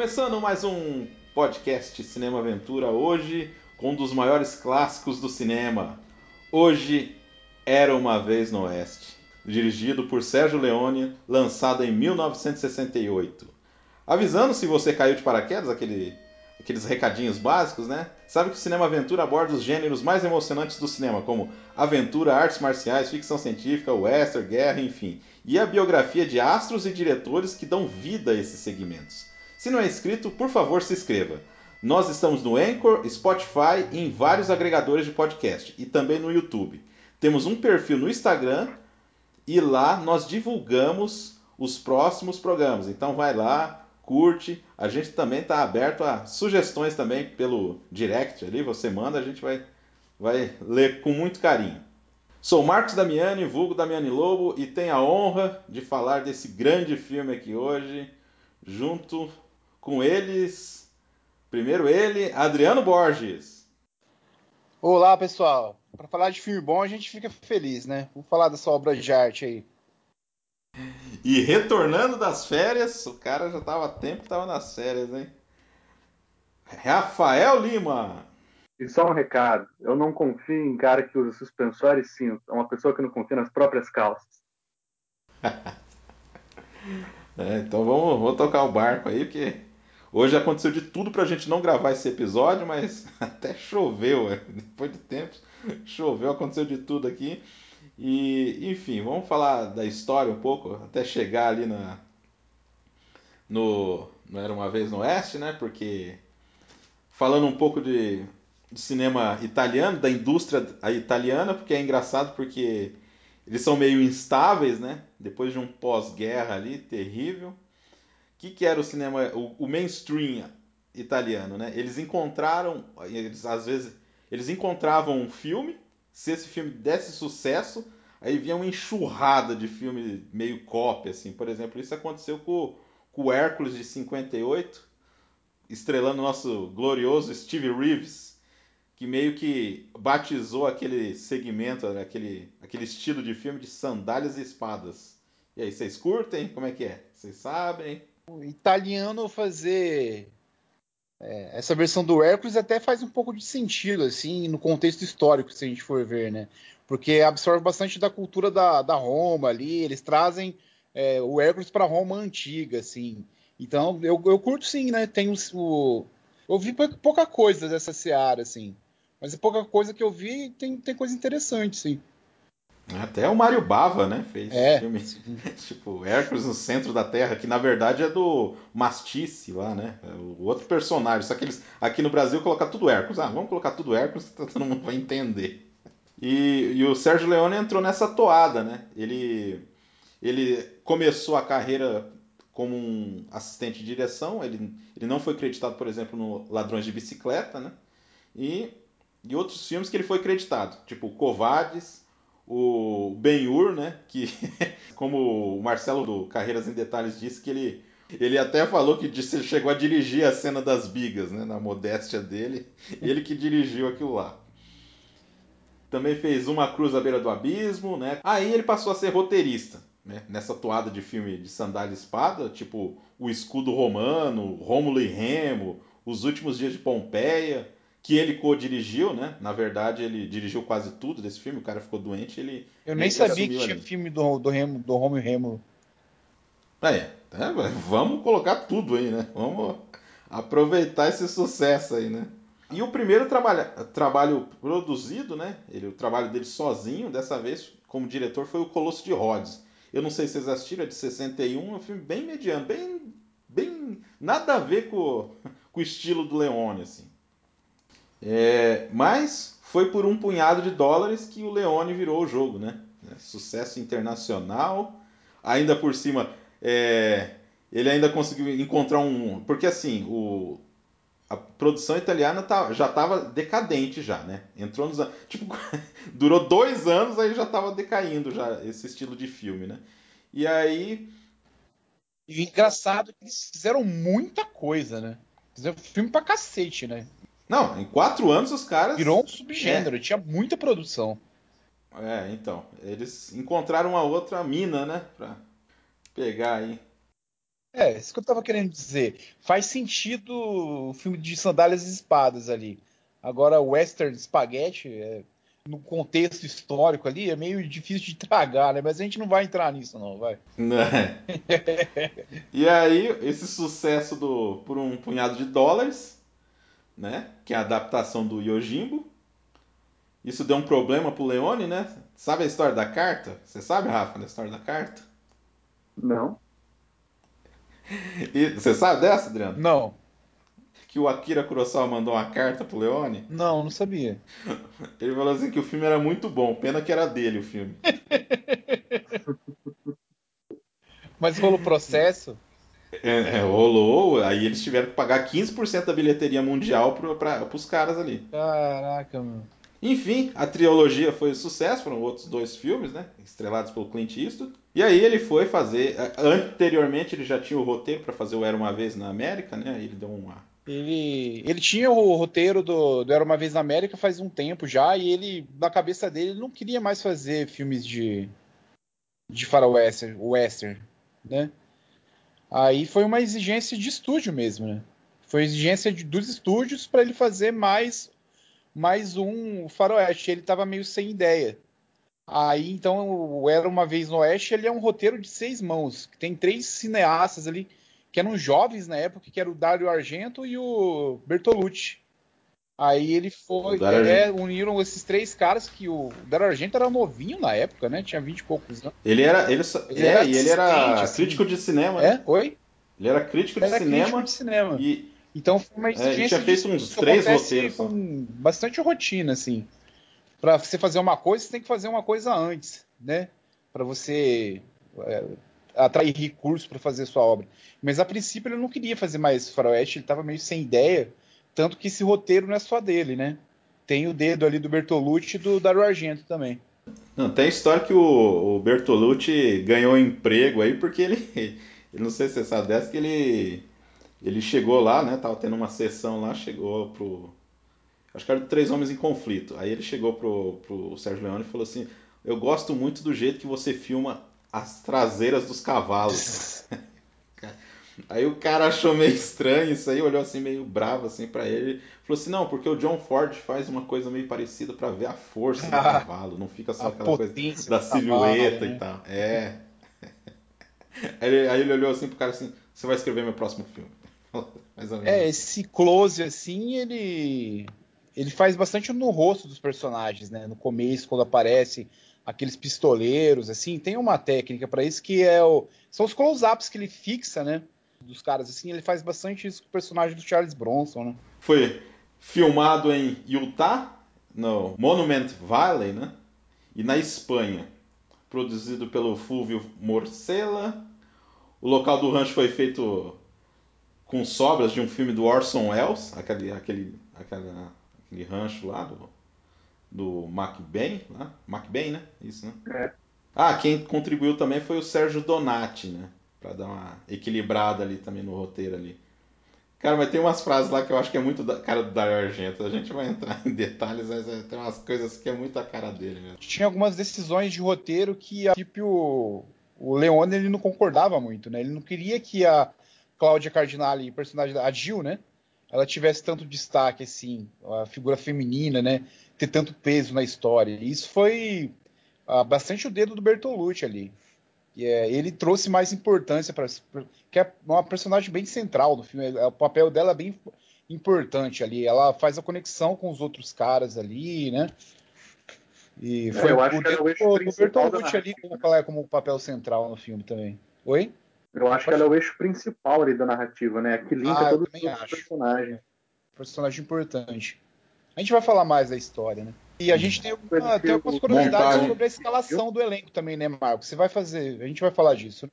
Começando mais um podcast Cinema Aventura hoje com um dos maiores clássicos do cinema. Hoje era uma vez no Oeste, dirigido por Sérgio Leone, lançado em 1968. Avisando se você caiu de paraquedas, aquele, aqueles recadinhos básicos, né? Sabe que o Cinema Aventura aborda os gêneros mais emocionantes do cinema, como aventura, artes marciais, ficção científica, western, guerra, enfim. E a biografia de astros e diretores que dão vida a esses segmentos. Se não é inscrito, por favor, se inscreva. Nós estamos no Anchor, Spotify e em vários agregadores de podcast e também no YouTube. Temos um perfil no Instagram e lá nós divulgamos os próximos programas. Então vai lá, curte. A gente também está aberto a sugestões também pelo direct ali, você manda, a gente vai, vai ler com muito carinho. Sou Marcos Damiani, vulgo Damiani Lobo, e tenho a honra de falar desse grande filme aqui hoje, junto com eles. Primeiro ele, Adriano Borges. Olá, pessoal. Para falar de filme bom, a gente fica feliz, né? Vamos falar dessa obra de arte aí. E retornando das férias, o cara já tava há tempo que tava nas férias, hein? Rafael Lima. E só um recado: eu não confio em cara que usa suspensório e cinto. É uma pessoa que não confia nas próprias calças. é, então vamos, vamos tocar o barco aí, porque hoje aconteceu de tudo pra gente não gravar esse episódio, mas até choveu, é. depois de tempos, choveu, aconteceu de tudo aqui. E, enfim, vamos falar da história um pouco, até chegar ali na. No. Não era uma vez no Oeste, né? Porque. Falando um pouco de, de cinema italiano, da indústria italiana, porque é engraçado porque eles são meio instáveis, né? Depois de um pós-guerra ali, terrível. Que, que era o cinema, o, o mainstream italiano, né? Eles encontraram, eles às vezes, eles encontravam um filme se esse filme desse sucesso, aí vinha uma enxurrada de filme meio cópia, assim. Por exemplo, isso aconteceu com, com o Hércules de 58, estrelando o nosso glorioso Steve Reeves, que meio que batizou aquele segmento, né, aquele, aquele estilo de filme de sandálias e espadas. E aí, vocês curtem? Como é que é? Vocês sabem? O italiano fazer é, essa versão do Hércules até faz um pouco de sentido, assim, no contexto histórico, se a gente for ver, né? Porque absorve bastante da cultura da, da Roma ali, eles trazem é, o Hércules para Roma antiga, assim. Então, eu, eu curto sim, né? Tem o, eu vi pouca coisa dessa seara, assim. Mas é pouca coisa que eu vi tem, tem coisa interessante, sim. Até o Mário Bava, né? Fez é. filme tipo Hércules no centro da Terra, que na verdade é do Mastice lá, né? É o outro personagem. Só que eles aqui no Brasil colocar tudo Hércules. Ah, vamos colocar tudo Hércules, que todo mundo vai entender. E, e o Sérgio Leone entrou nessa toada, né? Ele, ele começou a carreira como um assistente de direção. Ele, ele não foi creditado, por exemplo, no Ladrões de Bicicleta, né? E, e outros filmes que ele foi creditado, tipo Covades o Ben-Hur, né, que como o Marcelo do Carreiras em Detalhes disse que ele ele até falou que disse, chegou a dirigir a cena das bigas, né, na modéstia dele, ele que dirigiu aquilo lá. Também fez Uma Cruz à Beira do Abismo, né? Aí ele passou a ser roteirista, né? Nessa toada de filme de sandália e espada, tipo O Escudo Romano, Rômulo e Remo, Os Últimos Dias de Pompeia, que ele co-dirigiu, né? Na verdade, ele dirigiu quase tudo desse filme. O cara ficou doente, ele. Eu nem sabia que tinha ali. filme do, do, Remo, do Romo e Remo. É, é, vamos colocar tudo aí, né? Vamos aproveitar esse sucesso aí, né? E o primeiro trabalho, trabalho produzido, né? Ele, o trabalho dele sozinho, dessa vez, como diretor, foi o Colosso de Rhodes. Eu não sei se vocês assistiram, é de 61, é um filme bem mediano, bem. bem nada a ver com, com o estilo do Leone, assim. É, mas foi por um punhado de dólares que o Leone virou o jogo, né? É, sucesso internacional. Ainda por cima, é, ele ainda conseguiu encontrar um. Porque assim, o, a produção italiana tá, já estava decadente já, né? Entrou nos tipo durou dois anos aí já estava decaindo já esse estilo de filme, né? E aí e engraçado é que eles fizeram muita coisa, né? Fizeram filme pra cacete, né? Não, em quatro anos os caras. Virou um subgênero, é. tinha muita produção. É, então. Eles encontraram uma outra mina, né? Pra pegar aí. É, isso que eu tava querendo dizer. Faz sentido o filme de sandálias e espadas ali. Agora, o western spaghetti, é, no contexto histórico ali, é meio difícil de tragar, né? Mas a gente não vai entrar nisso, não, vai. Né? e aí, esse sucesso do por um punhado de dólares, né? Que é a adaptação do Yojimbo. Isso deu um problema pro Leone, né? Sabe a história da carta? Você sabe, Rafa, da história da carta? Não. E você sabe dessa, Adriano? Não. Que o Akira Kurosawa mandou uma carta pro Leone? Não, não sabia. Ele falou assim que o filme era muito bom, pena que era dele o filme. Mas rolou processo? É, é, rolou, aí eles tiveram que pagar 15% da bilheteria mundial pro, pra, pros caras ali. Caraca, mano. Enfim, a trilogia foi um sucesso, foram outros dois filmes, né? Estrelados pelo Clint Eastwood. E aí ele foi fazer. Anteriormente ele já tinha o roteiro para fazer o Era uma Vez na América, né? Aí ele deu uma. Ele, ele tinha o roteiro do, do Era uma Vez na América faz um tempo já, e ele, na cabeça dele, ele não queria mais fazer filmes de, de faroeste, western, né? Aí foi uma exigência de estúdio mesmo, né? Foi exigência de, dos estúdios para ele fazer mais mais um faroeste. Ele estava meio sem ideia. Aí, então, Era Uma Vez no Oeste, ele é um roteiro de seis mãos, que tem três cineastas ali, que eram jovens na época, que era o Dario Argento e o Bertolucci. Aí ele foi, é, uniram esses três caras que o, o Dario Argento era novinho na época, né? Tinha 20 e poucos anos. Ele era, ele, ele é, era e ele era assim. crítico de cinema. É? Né? Oi? Ele era crítico de ele era cinema. Crítico de cinema. E, então foi uma exigência. É, tinha feito uns três roteiros. Com bastante rotina, assim. Para você fazer uma coisa, você tem que fazer uma coisa antes, né? Para você é, atrair recursos para fazer sua obra. Mas a princípio ele não queria fazer mais faroeste, ele estava meio sem ideia. Tanto que esse roteiro não é só dele, né? Tem o dedo ali do Bertolucci e do Dario Argento também. Não, tem história que o, o Bertolucci ganhou emprego aí porque ele, ele não sei se você sabe dessa, que ele ele chegou lá, né? Tava tendo uma sessão lá, chegou pro. Acho que era Três Homens em Conflito. Aí ele chegou pro, pro Sérgio Leone e falou assim: Eu gosto muito do jeito que você filma as traseiras dos cavalos. aí o cara achou meio estranho isso aí, olhou assim meio bravo assim para ele. Falou assim: Não, porque o John Ford faz uma coisa meio parecida para ver a força do cavalo, não fica só aquela coisa da silhueta cavalo, né? e tal. É. Aí ele, aí ele olhou assim pro cara assim: Você vai escrever meu próximo filme. É, esse close assim, ele ele faz bastante no rosto dos personagens, né? No começo, quando aparece aqueles pistoleiros, assim, tem uma técnica para isso que é o são os close-ups que ele fixa, né? Dos caras assim, ele faz bastante isso com o personagem do Charles Bronson, né? Foi filmado em Utah, no Monument Valley, né? E na Espanha, produzido pelo Fulvio Morcella. O local do rancho foi feito com sobras de um filme do Orson Welles, aquele, aquele, aquele, aquele rancho lá do, do McBain, lá? McBain, né? Isso, né? É. Ah, quem contribuiu também foi o Sérgio Donati, né? Pra dar uma equilibrada ali também no roteiro ali. Cara, mas tem umas frases lá que eu acho que é muito da cara do Dario Argento. A gente vai entrar em detalhes, mas é, tem umas coisas que é muito a cara dele mesmo. Tinha algumas decisões de roteiro que a tipo o Leone ele não concordava muito, né? Ele não queria que a Cláudia Cardinale, personagem da Jill, né? Ela tivesse tanto destaque assim, a figura feminina, né? Ter tanto peso na história. Isso foi ah, bastante o dedo do Bertolucci ali. E, é, ele trouxe mais importância para que é uma personagem bem central no filme. O papel dela é bem importante ali. Ela faz a conexão com os outros caras ali, né? E foi é, eu acho o que era o eixo Bertolucci ali como, é, como papel central no filme também. Oi? Eu acho que ela é o eixo principal ali da narrativa, né? Que linka ah, todos os personagens. Personagem importante. A gente vai falar mais da história, né? E a gente tem, uma, tem algumas curiosidades montagem. sobre a escalação do elenco também, né, Marcos? Você vai fazer. A gente vai falar disso.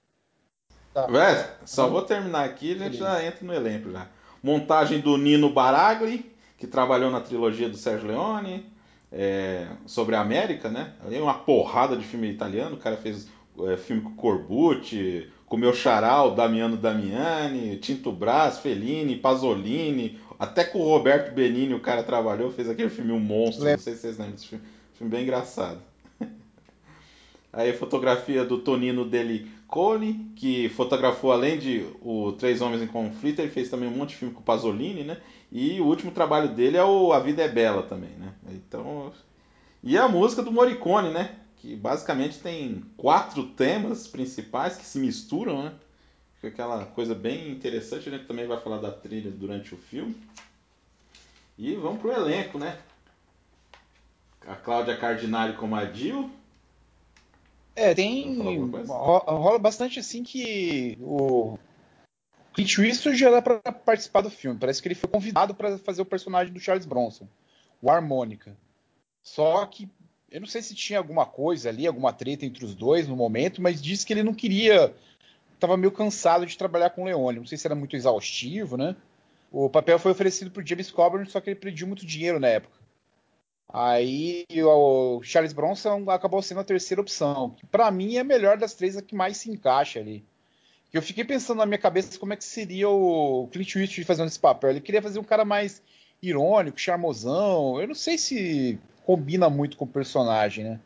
Tá. Vé, só vou terminar aqui e a gente já entra no elenco já. Montagem do Nino Baragli, que trabalhou na trilogia do Sérgio Leone, é, sobre a América, né? Ali uma porrada de filme italiano. O cara fez é, filme com Corbucci, com meu charal, Damiano Damiani, Tinto Brás, Fellini, Pasolini, até com o Roberto Benini o cara trabalhou, fez aquele filme Um Monstro, não sei se vocês lembram desse filme, filme bem engraçado. Aí fotografia do Tonino Delicone, que fotografou além de o Três Homens em Conflito, ele fez também um monte de filme com o Pasolini, né? E o último trabalho dele é o A Vida é Bela também, né? Então, e a música do Morricone, né? Que basicamente tem quatro temas principais que se misturam, né? Aquela coisa bem interessante. A gente também vai falar da trilha durante o filme. E vamos pro elenco, né? A Cláudia Cardinale como a Jill. É, tem. Rola bastante assim que o Clint Eastwood já dá pra participar do filme. Parece que ele foi convidado para fazer o personagem do Charles Bronson, o Harmônica. Só que eu não sei se tinha alguma coisa ali, alguma treta entre os dois no momento, mas disse que ele não queria. Tava meio cansado de trabalhar com o Leone. Não sei se era muito exaustivo, né? O papel foi oferecido por James Coburn, só que ele pediu muito dinheiro na época. Aí o Charles Bronson acabou sendo a terceira opção. Para mim é a melhor das três, a que mais se encaixa ali. Eu fiquei pensando na minha cabeça como é que seria o Clint Eastwood fazendo esse papel. Ele queria fazer um cara mais irônico, charmosão. Eu não sei se combina muito com o personagem, né?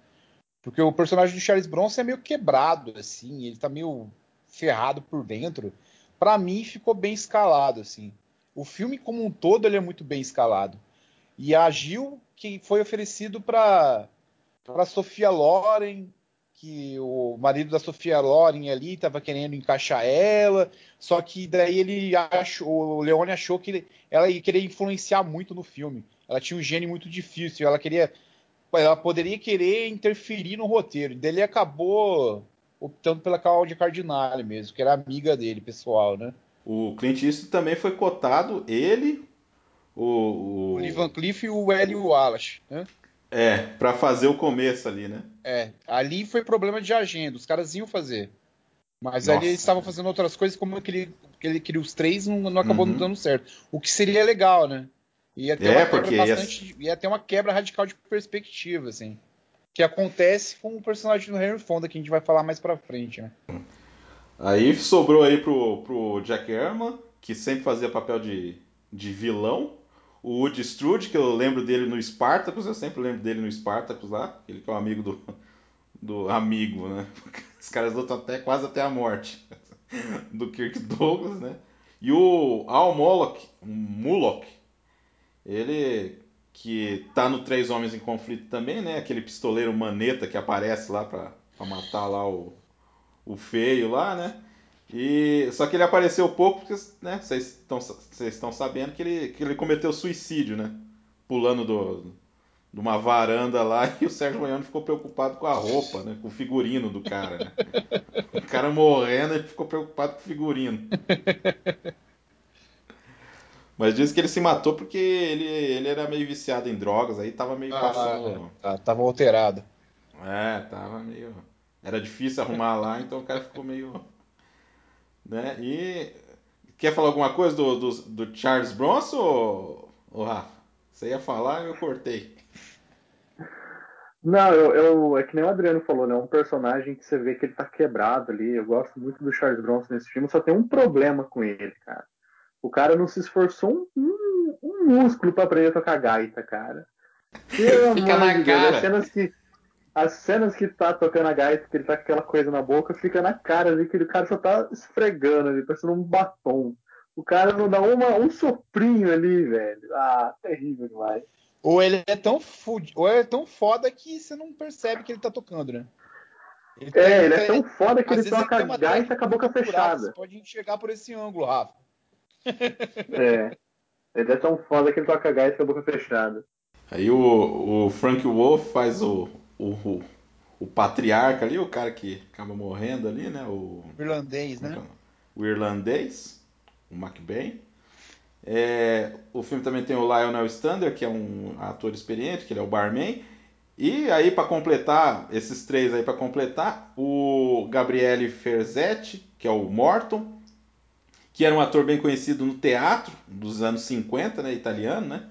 Porque o personagem do Charles Bronson é meio quebrado, assim. Ele tá meio ferrado por dentro. Para mim ficou bem escalado, assim. O filme como um todo ele é muito bem escalado. E a Gil, que foi oferecido para para Sofia Loren, que o marido da Sofia Loren ali estava querendo encaixar ela, só que daí ele achou, o Leone achou que ele, ela ia querer influenciar muito no filme. Ela tinha um gênio muito difícil, ela queria ela poderia querer interferir no roteiro. Daí ele acabou optando pela Claudia Cardinale mesmo, que era amiga dele, pessoal, né? O Clint Eastwood também foi cotado, ele, o, o... o Van Cleef e o Hélio Wallace, né? É, para fazer o começo ali, né? É, ali foi problema de agenda, os caras iam fazer. Mas Nossa. ali eles estavam fazendo outras coisas, como aquele, aquele, aquele os três não, não acabou uhum. não dando certo. O que seria legal, né? Ia ter, é, uma quebra bastante, ia... ia ter uma quebra radical de perspectiva, assim. Que acontece com o personagem do Henry Fonda, que a gente vai falar mais pra frente, né? Aí sobrou aí pro, pro Jack Herman, que sempre fazia papel de, de vilão. O Woody Strode, que eu lembro dele no Spartacus, eu sempre lembro dele no Spartacus lá, ele que é um amigo do, do amigo, né? Os caras lutam até quase até a morte do Kirk Douglas, né? E o Al Moloch, Mullock, ele que tá no Três Homens em Conflito também, né? Aquele pistoleiro maneta que aparece lá pra, pra matar lá o, o feio lá, né? E só que ele apareceu pouco porque, né, vocês estão sabendo que ele, que ele cometeu suicídio, né? Pulando do, de uma varanda lá e o Sérgio Leone ficou preocupado com a roupa, né? Com o figurino do cara, né? O cara morrendo e ficou preocupado com o figurino. Mas diz que ele se matou porque ele, ele era meio viciado em drogas, aí tava meio ah, passando. Ah, tava alterado. É, tava meio. Era difícil arrumar lá, então o cara ficou meio. Né? E. Quer falar alguma coisa do, do, do Charles Bronson, ou, ou Rafa? Você ia falar e eu cortei. Não, eu, eu, é que nem o Adriano falou, né? Um personagem que você vê que ele tá quebrado ali. Eu gosto muito do Charles Bronson nesse filme, só tem um problema com ele, cara. O cara não se esforçou um, um, um músculo para aprender a tocar gaita, cara. Pelo Fica na de cara. Deus, as cenas que as cenas que tá tocando a gaita, que ele tá com aquela coisa na boca, fica na cara ali, que o cara só tá esfregando ali, parecendo um batom. O cara não dá uma, um soprinho ali, velho. Ah, terrível demais. Ou ele é tão fud... ou ele é tão foda que você não percebe que ele tá tocando, né? Ele é, tem, ele é tão foda que ele toca a gaita com a boca fechada. Você pode enxergar por esse ângulo, Rafa. É. Ele é tão foda que ele toca a gaita com a boca fechada. Aí o, o Frank Wolf faz o, o, o patriarca ali, o cara que acaba morrendo ali, né? O, o irlandês, né? É o irlandês, o McBain. É, o filme também tem o Lionel Stander, que é um ator experiente, que ele é o barman. E aí, para completar, esses três aí para completar, o Gabriele Ferzetti, que é o Morton, que era um ator bem conhecido no teatro dos anos 50, né, italiano, né?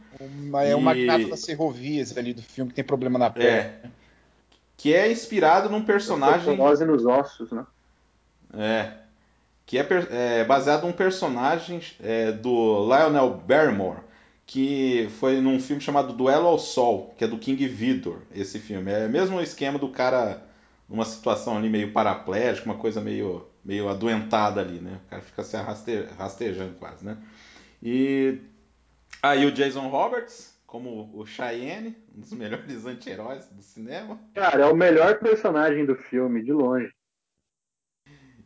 É o magnata das ferrovias ali do filme que tem problema na perna. É, que é inspirado num personagem. Nós nos ossos, né? É. Que é, é baseado num personagem é, do Lionel Barrymore, que foi num filme chamado Duelo ao Sol, que é do King Vidor, esse filme. É o mesmo esquema do cara numa situação ali meio paraplégica, uma coisa meio, meio adoentada ali, né? O cara fica se arraste, rastejando quase, né? E aí o Jason Roberts, como o Cheyenne, um dos melhores anti-heróis do cinema. Cara, é o melhor personagem do filme, de longe.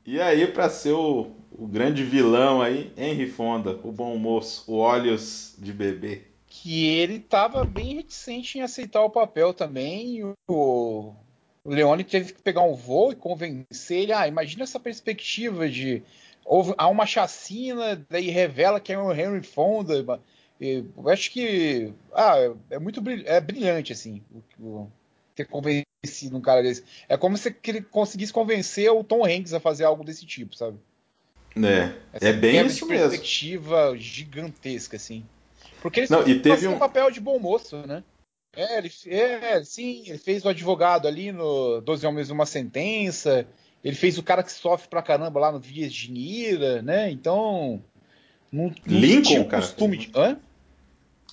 E aí, para ser o, o grande vilão aí, Henry Fonda, o bom moço, o Olhos de Bebê. Que ele estava bem reticente em aceitar o papel também. O, o Leone teve que pegar um voo e convencer ele. Ah, imagina essa perspectiva de. Houve, há uma chacina, daí revela que é o Henry Fonda. Eu acho que. Ah, é muito é brilhante, assim, o, o, ter convencido um cara desse. É como se ele conseguisse convencer o Tom Hanks a fazer algo desse tipo, sabe? É, Essa é bem isso mesmo. perspectiva gigantesca, assim. Porque ele Não, e teve um papel de bom moço, né? É, ele, é, sim, ele fez o advogado ali no 12 Homens Uma Sentença. Ele fez o cara que sofre pra caramba lá no Vias de Nira, né? Então. Não, não Lincoln, cara. Costume de... Hã?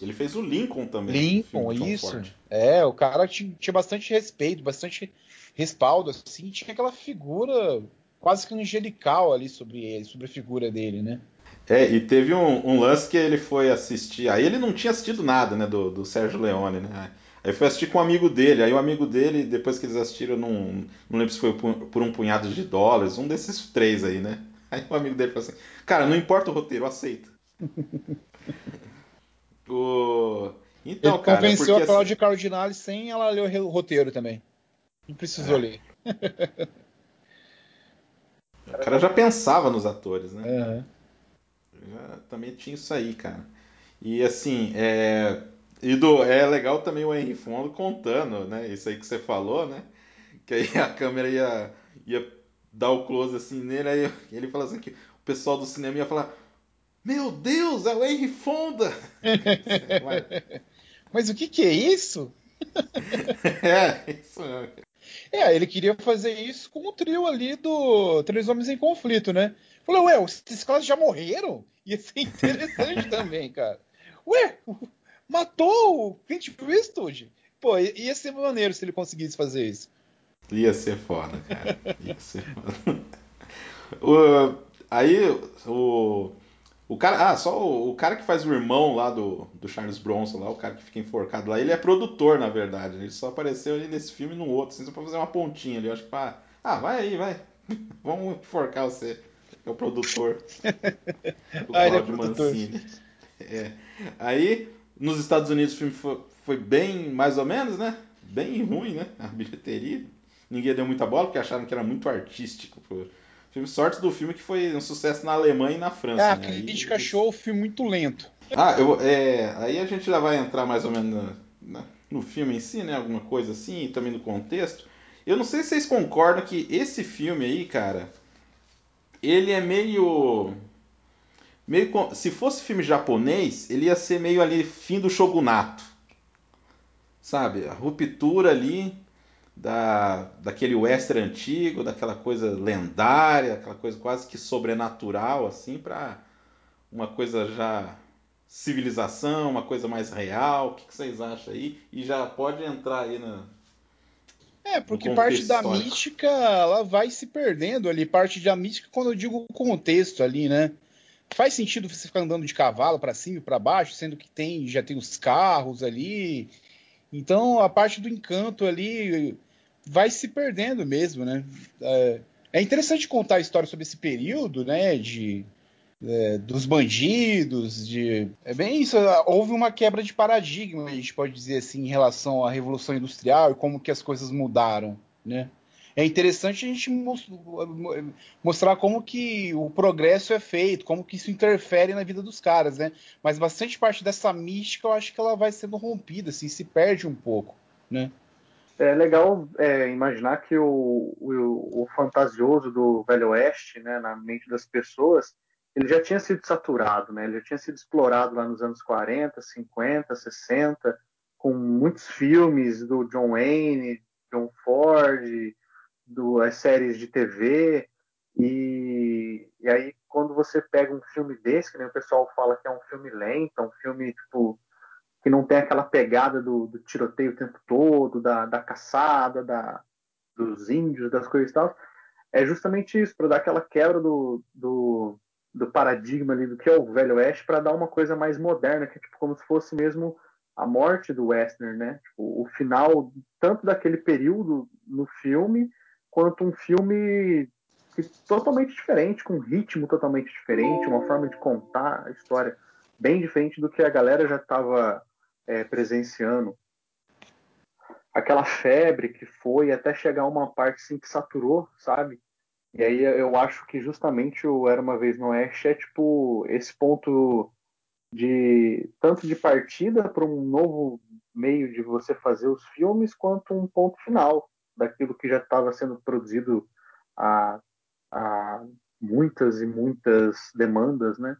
Ele fez o Lincoln também. Lincoln, isso. Ford. É, o cara tinha, tinha, bastante respeito, bastante respaldo, assim. Tinha aquela figura quase que angelical ali sobre ele, sobre a figura dele, né? É, e teve um, um, lance que ele foi assistir. Aí ele não tinha assistido nada, né, do, do Sérgio Leone, né? Aí foi assistir com um amigo dele. Aí o amigo dele, depois que eles assistiram, não, não lembro se foi por, um punhado de dólares, um desses três aí, né? Aí o amigo dele falou assim: Cara, não importa o roteiro, aceita. o... Então, Ele cara, convenceu porque, a Cláudia assim... Cardinale sem ela ler o roteiro também. Não precisou é. ler. o cara já pensava nos atores, né? Uhum. Já, também tinha isso aí, cara. E assim, é, e do, é legal também o Henry Fonda contando, né? Isso aí que você falou, né? Que aí a câmera ia, ia dar o close assim nele, aí ele fala assim que o pessoal do cinema ia falar: Meu Deus, é o Henry Fonda! Mas o que, que é isso? é, isso mesmo. É, ele queria fazer isso com o trio ali do Três Homens em Conflito, né? Falei, ué, esses caras já morreram? Ia ser interessante também, cara. Ué, matou o Clint Eastwood? Pô, ia ser maneiro se ele conseguisse fazer isso. Ia ser foda, cara. Ia ser foda. o, aí, o, o cara, ah, só o, o, cara que faz o irmão lá do, do Charles Bronson, lá, o cara que fica enforcado lá, ele é produtor, na verdade. Ele só apareceu ali nesse filme e no outro, assim, só pra fazer uma pontinha ali. Eu acho que pra. Ah, vai aí, vai. Vamos enforcar você. É o produtor. o ah, ele é. Mancini. É. Aí, nos Estados Unidos o filme foi, foi, bem, mais ou menos, né? Bem ruim, né? A bilheteria. Ninguém deu muita bola porque acharam que era muito artístico. Pô. Filme sorte do filme que foi um sucesso na Alemanha e na França. É, a né? crítica aí, achou o filme muito lento. Ah, eu, é, aí a gente já vai entrar mais ou menos no, no filme em si, né? Alguma coisa assim, e também no contexto. Eu não sei se vocês concordam que esse filme aí, cara, ele é meio. meio se fosse filme japonês, ele ia ser meio ali fim do shogunato. Sabe? A ruptura ali da, daquele western antigo, daquela coisa lendária, aquela coisa quase que sobrenatural, assim, para uma coisa já civilização, uma coisa mais real. O que, que, vocês acham aí? E já pode entrar aí na. É, porque parte da histórico. mística ela vai se perdendo ali. Parte da mística, quando eu digo o contexto ali, né? Faz sentido você ficar andando de cavalo para cima e para baixo, sendo que tem já tem os carros ali. Então a parte do encanto ali vai se perdendo mesmo, né? É, é interessante contar a história sobre esse período, né? De é, dos bandidos, de é bem isso. Houve uma quebra de paradigma, a gente pode dizer assim, em relação à revolução industrial e como que as coisas mudaram, né? É interessante a gente mostrar como que o progresso é feito, como que isso interfere na vida dos caras, né? Mas bastante parte dessa mística eu acho que ela vai sendo rompida, assim, se perde um pouco, né? É legal é, imaginar que o, o, o, fantasioso do Velho Oeste, né, na mente das pessoas, ele já tinha sido saturado, né? Ele já tinha sido explorado lá nos anos 40, 50, 60, com muitos filmes do John Wayne, John Ford, do, as séries de TV. E, e aí, quando você pega um filme desse, que nem o pessoal fala que é um filme lento, é um filme tipo que não tem aquela pegada do, do tiroteio o tempo todo, da, da caçada, da, dos índios, das coisas e tal, é justamente isso, para dar aquela quebra do, do, do, paradigma ali do que é o Velho Oeste, para dar uma coisa mais moderna, que é tipo como se fosse mesmo a morte do Western, né? Tipo, o final tanto daquele período no filme, quanto um filme totalmente diferente, com um ritmo totalmente diferente, uma forma de contar a história bem diferente do que a galera já estava é, presenciando. Aquela febre que foi até chegar uma parte assim que saturou, sabe? E aí eu acho que justamente o Era Uma Vez no Oeste é tipo esse ponto de tanto de partida para um novo meio de você fazer os filmes, quanto um ponto final daquilo que já estava sendo produzido há, há muitas e muitas demandas, né?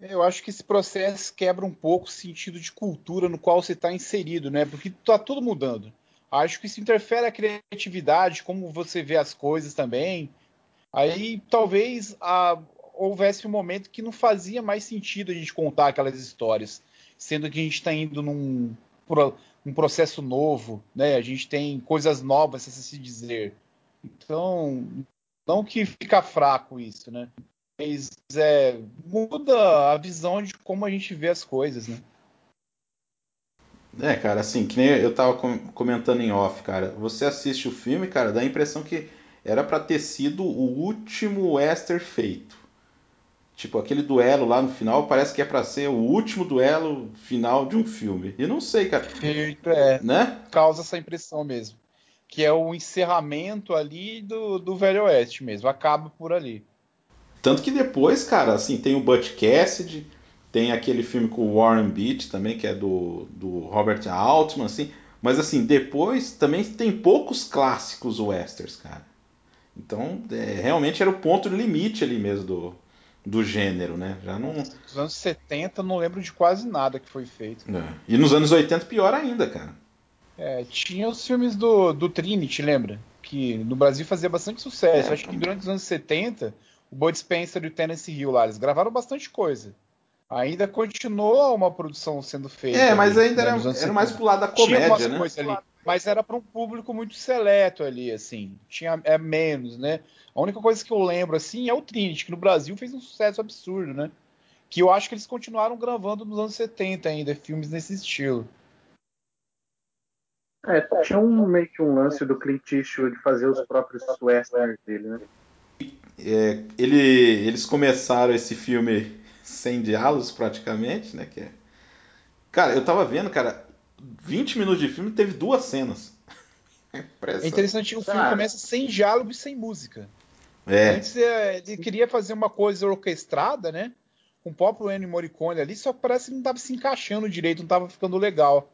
Eu acho que esse processo quebra um pouco o sentido de cultura no qual você está inserido, né? Porque está tudo mudando. Acho que isso interfere a criatividade, como você vê as coisas também. Aí talvez a, houvesse um momento que não fazia mais sentido a gente contar aquelas histórias, sendo que a gente está indo num um processo novo, né? A gente tem coisas novas, se se dizer. Então, não que fica fraco isso, né? Mas é, muda a visão de como a gente vê as coisas, né? É, cara, assim, que nem eu tava comentando em off, cara. Você assiste o filme, cara, dá a impressão que era para ter sido o último western feito. Tipo, aquele duelo lá no final parece que é para ser o último duelo final de um filme. E não sei, cara. É, né? Causa essa impressão mesmo. Que é o encerramento ali do, do Velho Oeste mesmo. Acaba por ali. Tanto que depois, cara, assim, tem o Butch Cassidy, tem aquele filme com o Warren Beach também, que é do, do Robert Altman, assim. Mas assim, depois também tem poucos clássicos westerns, cara. Então, é, realmente era o ponto limite ali mesmo do, do gênero, né? Já não... Nos anos 70 não lembro de quase nada que foi feito. É. E nos anos 80 pior ainda, cara. É, tinha os filmes do, do Trinity, lembra? Que no Brasil fazia bastante sucesso. É, Acho que durante os anos 70 o Bud Spencer e o Tennessee Hill lá, eles gravaram bastante coisa. Ainda continuou uma produção sendo feita. É, mas ali, ainda né, era, era mais pro lado da comédia, né? Ali, mas era para um público muito seleto ali, assim. Tinha é menos, né? A única coisa que eu lembro, assim, é o Trinity, que no Brasil fez um sucesso absurdo, né? Que eu acho que eles continuaram gravando nos anos 70 ainda, filmes nesse estilo. É, tinha um, meio que um lance do Clint Eastwood de fazer os próprios westerns dele, né? É, ele, eles começaram esse filme sem diálogos praticamente, né? Que é... Cara, eu tava vendo, cara, 20 minutos de filme teve duas cenas. É interessante que o filme começa sem diálogo e sem música. É. Antes é, ele queria fazer uma coisa orquestrada, né? Com o próprio Ennio Morricone ali, só que parece que não tava se encaixando direito, não tava ficando legal.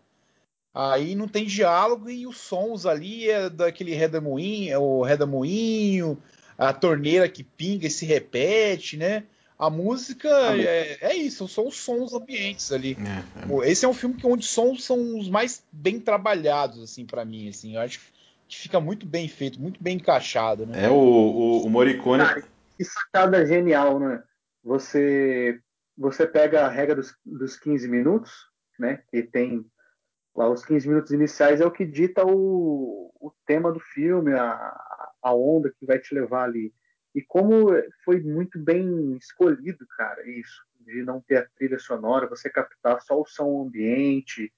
Aí não tem diálogo e os sons ali é daquele redemoinho, é o redemoinho, a torneira que pinga e se repete, né? A música é, é, isso, são os sons ambientes ali. É, é... Esse é um filme que onde os sons são os mais bem trabalhados, assim, para mim, assim. Eu acho que fica muito bem feito, muito bem encaixado, né? É o, o, o Morricone. Cara, que sacada genial, né? Você você pega a regra dos, dos 15 minutos, né? Que tem lá os 15 minutos iniciais é o que dita o, o tema do filme, a, a onda que vai te levar ali. E como foi muito bem escolhido, cara, isso, de não ter a trilha sonora, você captar só o som ambiente,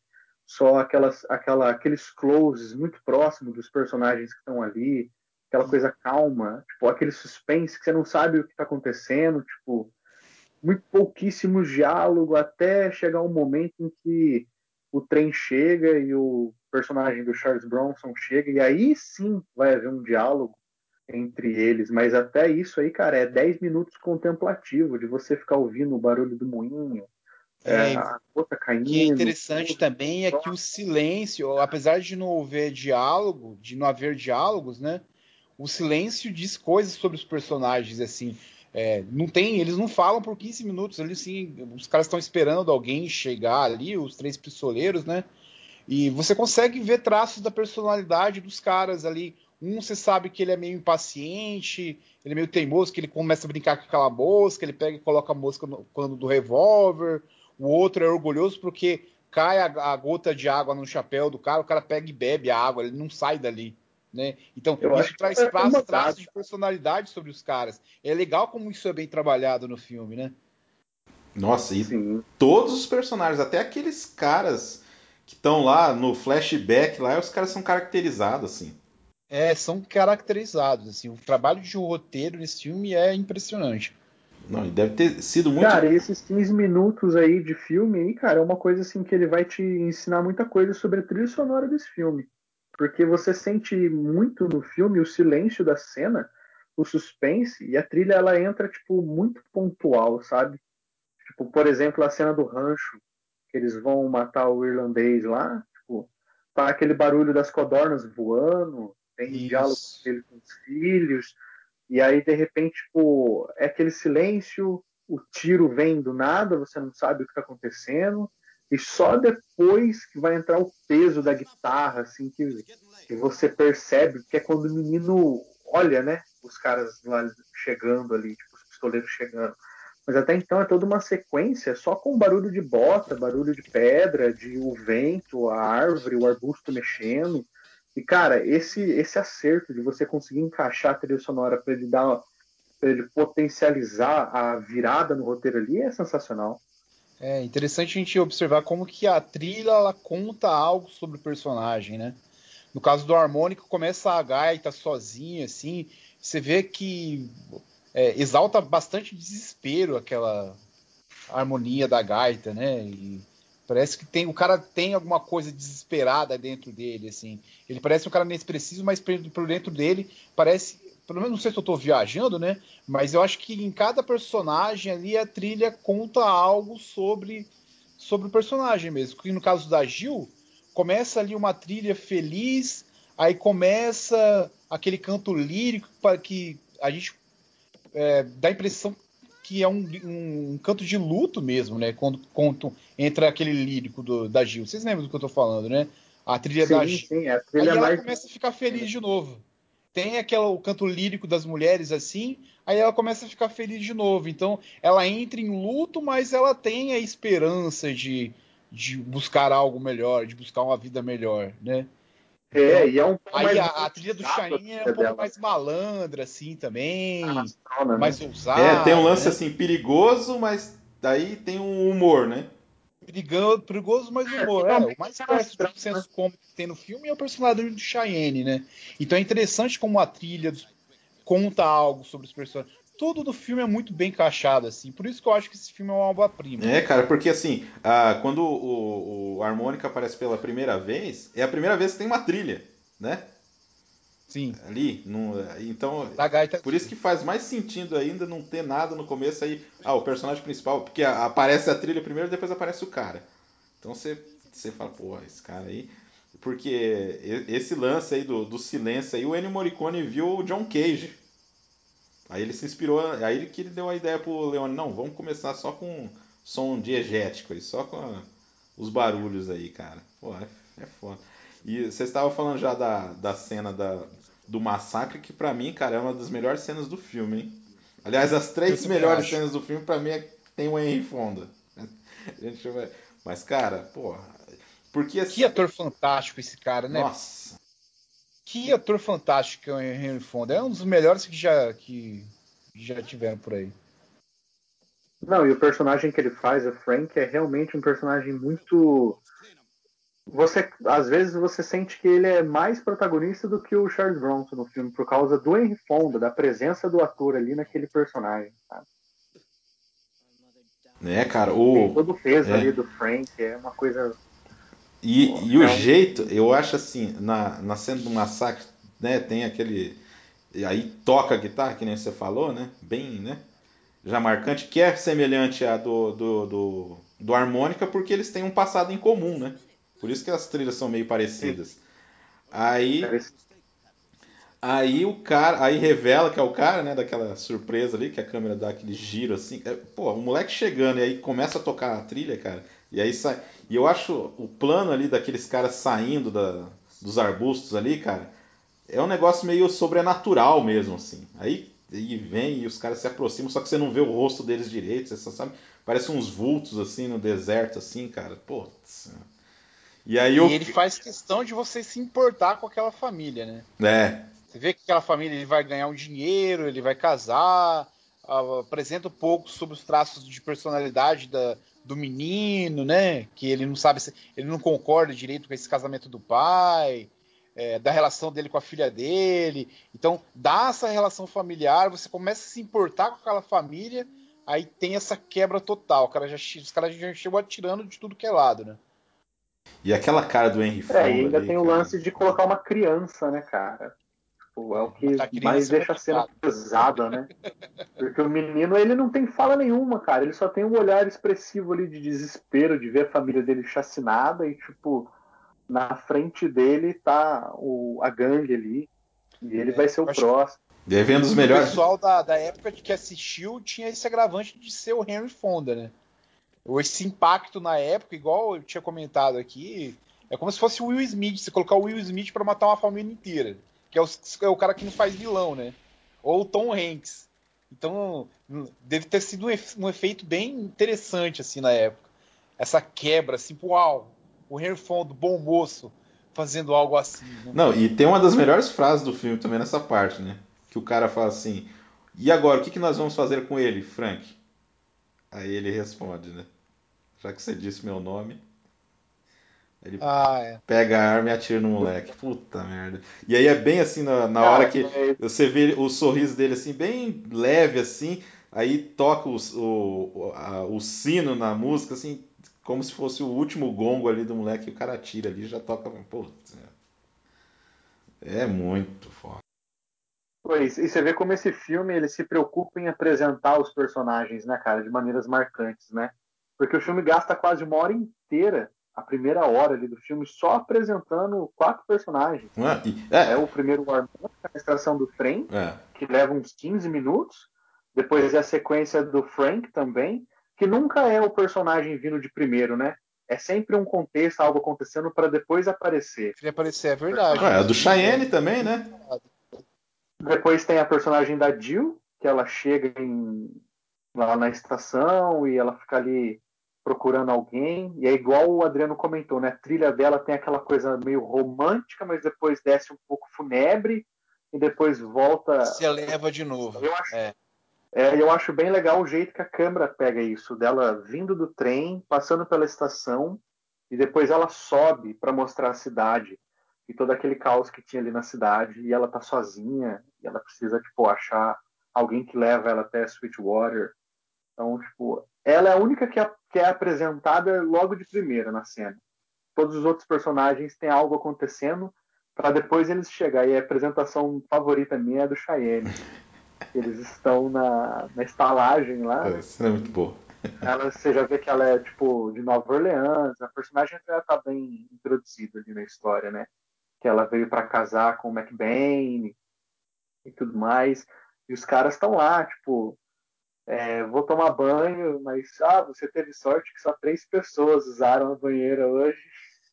só aquelas, aquela, aqueles closes muito próximos dos personagens que estão ali, aquela coisa calma, tipo, aquele suspense que você não sabe o que está acontecendo, tipo, muito pouquíssimo diálogo até chegar um momento em que o trem chega e o personagem do Charles Bronson chega, e aí sim vai haver um diálogo entre eles, mas até isso aí, cara, é 10 minutos contemplativo, de você ficar ouvindo o barulho do moinho, é, é, a gota caindo. Que é interessante também é que o silêncio, apesar de não haver diálogo, de não haver diálogos, né? O silêncio diz coisas sobre os personagens, assim. É, não tem, eles não falam por 15 minutos, eles sim, os caras estão esperando alguém chegar ali, os três pistoleiros, né? E você consegue ver traços da personalidade dos caras ali. Um você sabe que ele é meio impaciente, ele é meio teimoso, que ele começa a brincar com aquela mosca, ele pega e coloca a mosca no cano do revólver. O outro é orgulhoso porque cai a, a, gota de água no chapéu do cara, o cara pega e bebe a água, ele não sai dali. Né? Então, Eu isso traz é traços, data. de personalidade sobre os caras. É legal como isso é bem trabalhado no filme, né? Nossa, e Sim. todos os personagens, até aqueles caras que estão lá no flashback lá, os caras são caracterizados assim. É, são caracterizados. Assim, o trabalho de roteiro nesse filme é impressionante. Não, deve ter sido muito. Cara, e esses 15 minutos aí de filme aí, cara, é uma coisa assim que ele vai te ensinar muita coisa sobre a trilha sonora desse filme. Porque você sente muito no filme o silêncio da cena, o suspense, e a trilha ela entra, tipo, muito pontual, sabe? Tipo, por exemplo, a cena do rancho, que eles vão matar o irlandês lá, tipo, tá aquele barulho das codornas voando, tem Isso. diálogo dele com os filhos, e aí de repente, tipo, é aquele silêncio, o tiro vem do nada, você não sabe o que tá acontecendo, e só depois que vai entrar o peso da guitarra, assim, que, que você percebe, que é quando o menino olha, né, os caras lá chegando ali, tipo, os pistoleiros chegando. Mas até então é toda uma sequência só com barulho de bota, barulho de pedra, de o vento, a árvore, o arbusto mexendo. E cara, esse esse acerto de você conseguir encaixar a trilha sonora para ele dar ele potencializar a virada no roteiro ali é sensacional. É interessante a gente observar como que a trilha ela conta algo sobre o personagem, né? No caso do harmônico, começa a gaita sozinha, assim, você vê que é, exalta bastante desespero aquela harmonia da gaita, né? E parece que tem o cara tem alguma coisa desesperada dentro dele, assim. Ele parece um cara inexpressivo, mas por dentro dele parece, pelo menos não sei se eu tô viajando, né? Mas eu acho que em cada personagem ali a trilha conta algo sobre sobre o personagem mesmo. Que no caso da Gil, começa ali uma trilha feliz, aí começa aquele canto lírico para que a gente é, dá a impressão que é um, um, canto de luto mesmo, né? Quando, quando entra aquele lírico do, da Gil. Vocês lembram do que eu tô falando, né? A trilha sim, da Gil. Sim, a Aí trilha ela mais... começa a ficar feliz de novo. Tem aquela, o canto lírico das mulheres assim, aí ela começa a ficar feliz de novo. Então ela entra em luto, mas ela tem a esperança de, de buscar algo melhor, de buscar uma vida melhor, né? É, e é um pouco Aí mais a, a trilha do Cheyenne é um pouco dela. mais malandra, assim, também. Arrastona, né? mais ousada. É, tem um lance né? assim perigoso, mas daí tem um humor, né? Perigoso, perigoso, mas humor. É, o mais perto um senso cômico que tem no filme é o personagem do Cheyenne, né? Então é interessante como a trilha conta algo sobre os personagens. Tudo do filme é muito bem encaixado, assim. Por isso que eu acho que esse filme é uma obra-prima. É, cara, porque assim, ah, quando o, o harmônica aparece pela primeira vez, é a primeira vez que tem uma trilha, né? Sim. Ali, no, então, por isso que faz mais sentido ainda não ter nada no começo aí. Ah, o personagem principal, porque aparece a trilha primeiro, depois aparece o cara. Então você, você fala, pô, esse cara aí. Porque esse lance aí do, do silêncio aí, o Ennio Morricone viu o John Cage. Aí ele se inspirou, aí ele que ele deu a ideia pro Leone, não, vamos começar só com som diegético aí, só com a- os barulhos aí, cara. Pô, é, é foda. E você estava falando já da, da cena da, do massacre, que pra mim, cara, é uma das melhores cenas do filme, hein? Aliás, as três melhores acho. cenas do filme, pra mim, é, tem o Henry Fonda. Mas, cara, porra. Porque assim. Que ator fantástico esse cara, né? Nossa. Que ator fantástico que é o Henry Fonda. É um dos melhores que já, que já tiveram por aí. Não, e o personagem que ele faz, o Frank, é realmente um personagem muito. Você, às vezes você sente que ele é mais protagonista do que o Charles Bronson no filme, por causa do Henry Fonda, da presença do ator ali naquele personagem. Sabe? Né, cara, Tem o. todo o peso é. ali do Frank, é uma coisa. E, Pô, e o jeito, eu acho assim, na, na cena do massacre, né, tem aquele. E aí toca a guitarra, que nem você falou, né? Bem, né? Já marcante, que é semelhante à do, do, do, do harmônica, porque eles têm um passado em comum, né? Por isso que as trilhas são meio parecidas. Aí, aí o cara, aí revela que é o cara, né? Daquela surpresa ali, que a câmera dá aquele giro assim. É, pô, o moleque chegando e aí começa a tocar a trilha, cara. E aí sai. E eu acho o plano ali daqueles caras saindo da, dos arbustos ali, cara, é um negócio meio sobrenatural mesmo, assim. Aí, aí vem e os caras se aproximam, só que você não vê o rosto deles direito, você só sabe. Parece uns vultos assim no deserto, assim, cara. Pô. E aí E o. ele faz questão de você se importar com aquela família, né? É. Você vê que aquela família ele vai ganhar um dinheiro, ele vai casar, ah, apresenta um pouco sobre os traços de personalidade da, do menino, né? Que ele não sabe se ele não concorda direito com esse casamento do pai, é, da relação dele com a filha dele. Então, dá essa relação familiar, você começa a se importar com aquela família, aí tem essa quebra total. O cara já, os caras já chegam atirando de tudo que é lado, né? E aquela cara do Henry Fonda É, e ainda ali, tem o cara. lance de colocar uma criança, né, cara? Tipo, é o que criança mais deixa a cena pesada, né? Porque o menino, ele não tem fala nenhuma, cara. Ele só tem um olhar expressivo ali de desespero de ver a família dele chacinada e, tipo, na frente dele tá o, a gangue ali. E ele É, vai ser o próximo. Devendo os O melhores. pessoal da, da época que assistiu tinha esse agravante de ser o Henry Fonda, né? Ou esse impacto na época, igual eu tinha comentado aqui, é como se fosse o Will Smith, você colocar o Will Smith pra matar uma família inteira, que é o, é o cara que não faz vilão, né? Ou o Tom Hanks. Então, deve ter sido um, efe- efeito bem interessante assim na época. Essa quebra, assim, uau, o Henry Fonda, bom moço, fazendo algo assim. né? Não, e tem uma das melhores frases do filme também nessa parte, né? Que o cara fala assim: E agora, o que, que nós vamos fazer com ele, Frank? Aí ele responde, né? Já que você disse meu nome. Ele Ah, é. pega a arma e atira no moleque. Puta merda. E aí é bem assim na, na Cara, hora que é- você vê o sorriso dele assim, bem leve assim. Aí toca o, o, a- o sino na música, assim, como se fosse o último gongo ali do moleque. E o cara atira ali e já toca. Putz, é muito foda. Pois, e você vê como esse filme ele se preocupa em apresentar os personagens, né, cara, de maneiras marcantes, né? Porque o filme gasta quase uma hora inteira, a primeira hora ali do filme, só apresentando quatro personagens. É? E- É é, o primeiro o Armand, a extração do trem, é. que leva uns 15 minutos. Depois é a sequência do Frank também, que nunca é o personagem vindo de primeiro, né? É sempre um contexto, algo acontecendo para depois aparecer. Queria aparecer, é verdade. Ah, é do Cheyenne também, né? Depois tem a personagem da Jill, que ela chega em- lá na estação e ela fica ali procurando alguém. E é igual o Adriano comentou, né? A trilha dela tem aquela coisa meio romântica, mas depois desce um pouco fúnebre e depois volta. Se eleva de novo. Eu acho, É. é, eu acho bem legal o jeito que a câmera pega isso, dela vindo do trem, passando pela estação e depois ela sobe para mostrar a cidade e todo aquele caos que tinha ali na cidade e ela tá sozinha e ela precisa tipo achar alguém que leva ela até Sweetwater. Então, tipo, ela é a única que é, que é apresentada logo de primeira na cena. Todos os outros personagens têm algo acontecendo para depois eles chegarem. E a apresentação favorita minha é do Cheyenne. Eles estão na, na estalagem lá, né? Essa é muito boa. ela, você já vê que ela é tipo de Nova Orleans, a personagem já tá bem introduzida ali na história, né? Que ela veio para casar com o McBain e tudo mais. E os caras estão lá, tipo, é, vou tomar banho, mas ah, você teve sorte que só três pessoas usaram a banheira hoje.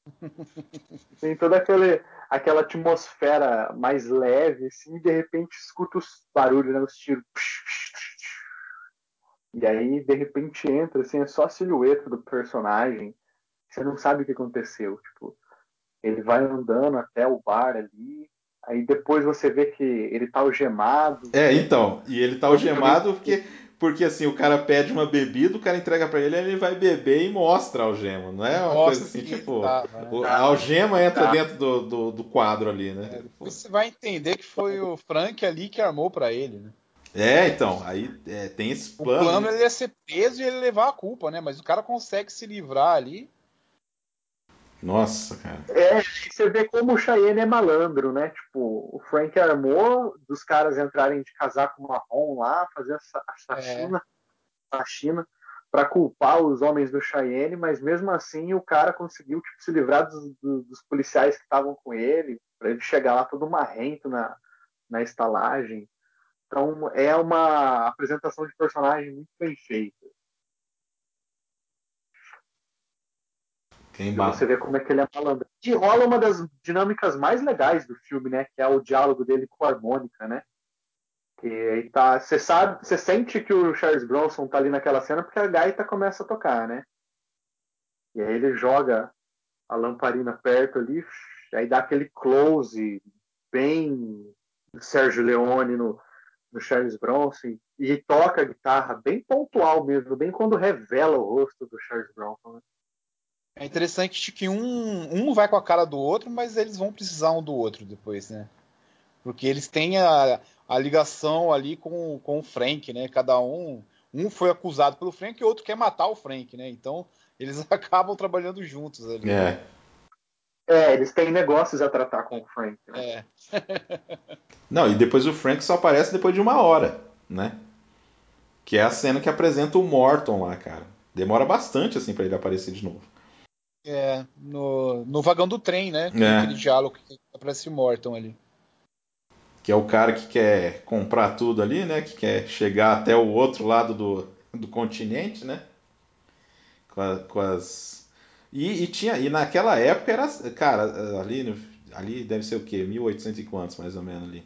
Tem toda aquele, aquela atmosfera mais leve, assim, e de repente escuta os barulhos, né, os tiros. E aí, de repente, entra, assim, é só a silhueta do personagem. Você não sabe o que aconteceu. Tipo, ele vai andando até o bar ali. Aí depois você vê que ele tá algemado. É, então, e ele tá algemado porque, porque assim, o cara pede uma bebida, o cara entrega pra ele, ele vai beber e mostra a algema, não é uma Mostra coisa assim, ele tipo, tava, né? o- a algema entra Tá. dentro do, do, do quadro ali, né? Depois você vai entender que foi o Frank ali que armou pra ele, né? É, então, aí é, tem esse O plano. plano né? ele ia ser preso e ele levar a culpa, né? Mas o cara consegue se livrar ali. Nossa, cara. É, você vê como o Cheyenne é malandro, né? Tipo, o Frank armou dos caras entrarem de casaco marrom lá, fazer a a faxina, faxina para culpar os homens do Cheyenne, mas mesmo assim o cara conseguiu tipo, se livrar dos, do- dos policiais que estavam com ele, para ele chegar lá todo marrento na, na estalagem. Então é uma apresentação de personagem muito bem feita. Quem você vê como é que ele é malandro. E rola uma das dinâmicas mais legais do filme, né? Que é o diálogo dele com a harmônica, né? Que aí tá. Você sabe, você sente que o Charles Bronson tá ali naquela cena porque a gaita começa a tocar, né? E aí ele joga a lamparina perto ali, aí dá aquele close bem Sérgio Leone no, no Charles Bronson e toca a guitarra bem pontual mesmo, bem quando revela o rosto do Charles Bronson. Né? É interessante que um, um vai com a cara do outro, mas eles vão precisar um do outro depois, né? Porque eles têm a, a ligação ali com, com o Frank, né? Cada um. Um foi acusado pelo Frank e o outro quer matar o Frank, né? Então eles acabam trabalhando juntos ali. É. É, eles têm negócios a tratar com o Frank. Né? É. Não, e depois o Frank só aparece depois de uma hora, né? Que é a cena que apresenta o Morton lá, cara. Demora bastante, assim, para ele aparecer de novo. É, no, no vagão do trem, né? É. Aquele diálogo que aparece Morton ali. Que é o cara que quer comprar tudo ali, né? Que quer chegar até o outro lado do, do continente, né? Com, a- com as. E, e tinha. E naquela época era. Cara, ali, ali deve ser o quê? 1800 e quantos, mais ou menos ali.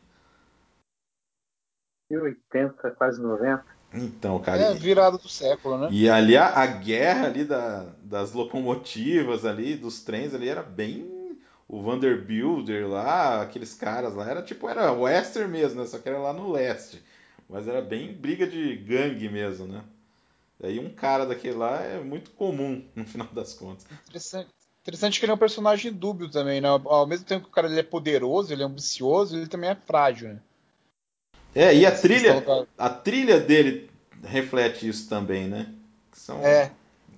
80, quase 90. Então, cara. É, e- virada do século, né? E ali a, a guerra ali da- das locomotivas ali, dos trens ali, era bem. O Vanderbilder lá, aqueles caras lá, era tipo, era western mesmo, né? Só que era lá no leste. Mas era bem briga de gangue mesmo, né? Daí um cara daquele lá é muito comum, no final das contas. Interessante, interessante que ele é um personagem dúbio também, né? Ao mesmo tempo que o cara ele é poderoso, ele é ambicioso, ele também é frágil, né? É, e a trilha, a trilha dele reflete isso também, né? São É.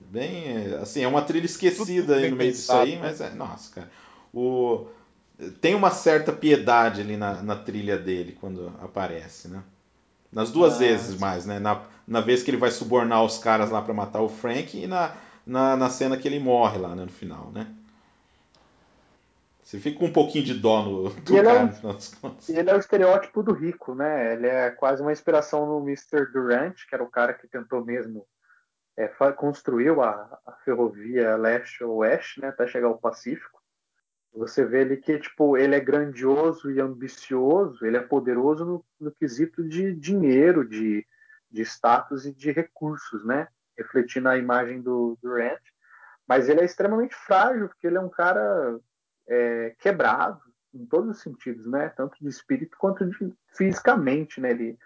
bem, assim, é uma trilha esquecida aí no meio disso aí, né? mas é, nossa, cara. O tem uma certa piedade ali na, na trilha dele quando aparece, né? Nas duas Ah, vezes mais, né? Na, na vez que ele vai subornar os caras lá pra matar o Frank e na, na, na cena que ele morre lá, né, no final, né? Você fica com um pouquinho de dó no, do ele é cara, no final das contas. E ele é o estereótipo do rico, né? Ele é quase uma inspiração no Mr. Durant, que era o cara que tentou mesmo é, construiu a, a ferrovia leste-oeste, né? Até chegar ao Pacífico. Você vê ali que tipo ele é grandioso e ambicioso, ele é poderoso no, no quesito de dinheiro, de, de status e de recursos, né? Refletindo a imagem do Durant. Mas ele é extremamente frágil, porque ele é um cara é, quebrado em todos os sentidos, né? Tanto de espírito quanto de fisicamente, né? Ele,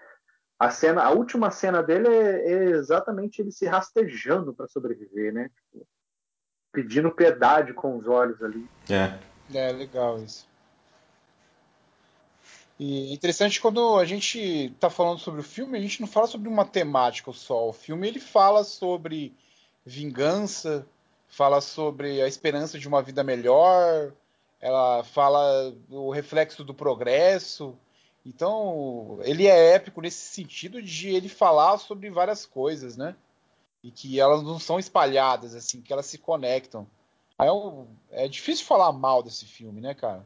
a cena, a última cena dele é, é exatamente ele se rastejando para sobreviver, né? Tipo, pedindo piedade com os olhos ali. É. É, legal isso. E é interessante quando a gente tá falando sobre o filme, a gente não fala sobre uma temática só. O filme ele fala sobre vingança, fala sobre a esperança de uma vida melhor, ela fala do reflexo do progresso. Então, ele é épico nesse sentido de ele falar sobre várias coisas, né? E que elas não são espalhadas, assim, que elas se conectam. É, um- é difícil falar mal desse filme, né, cara?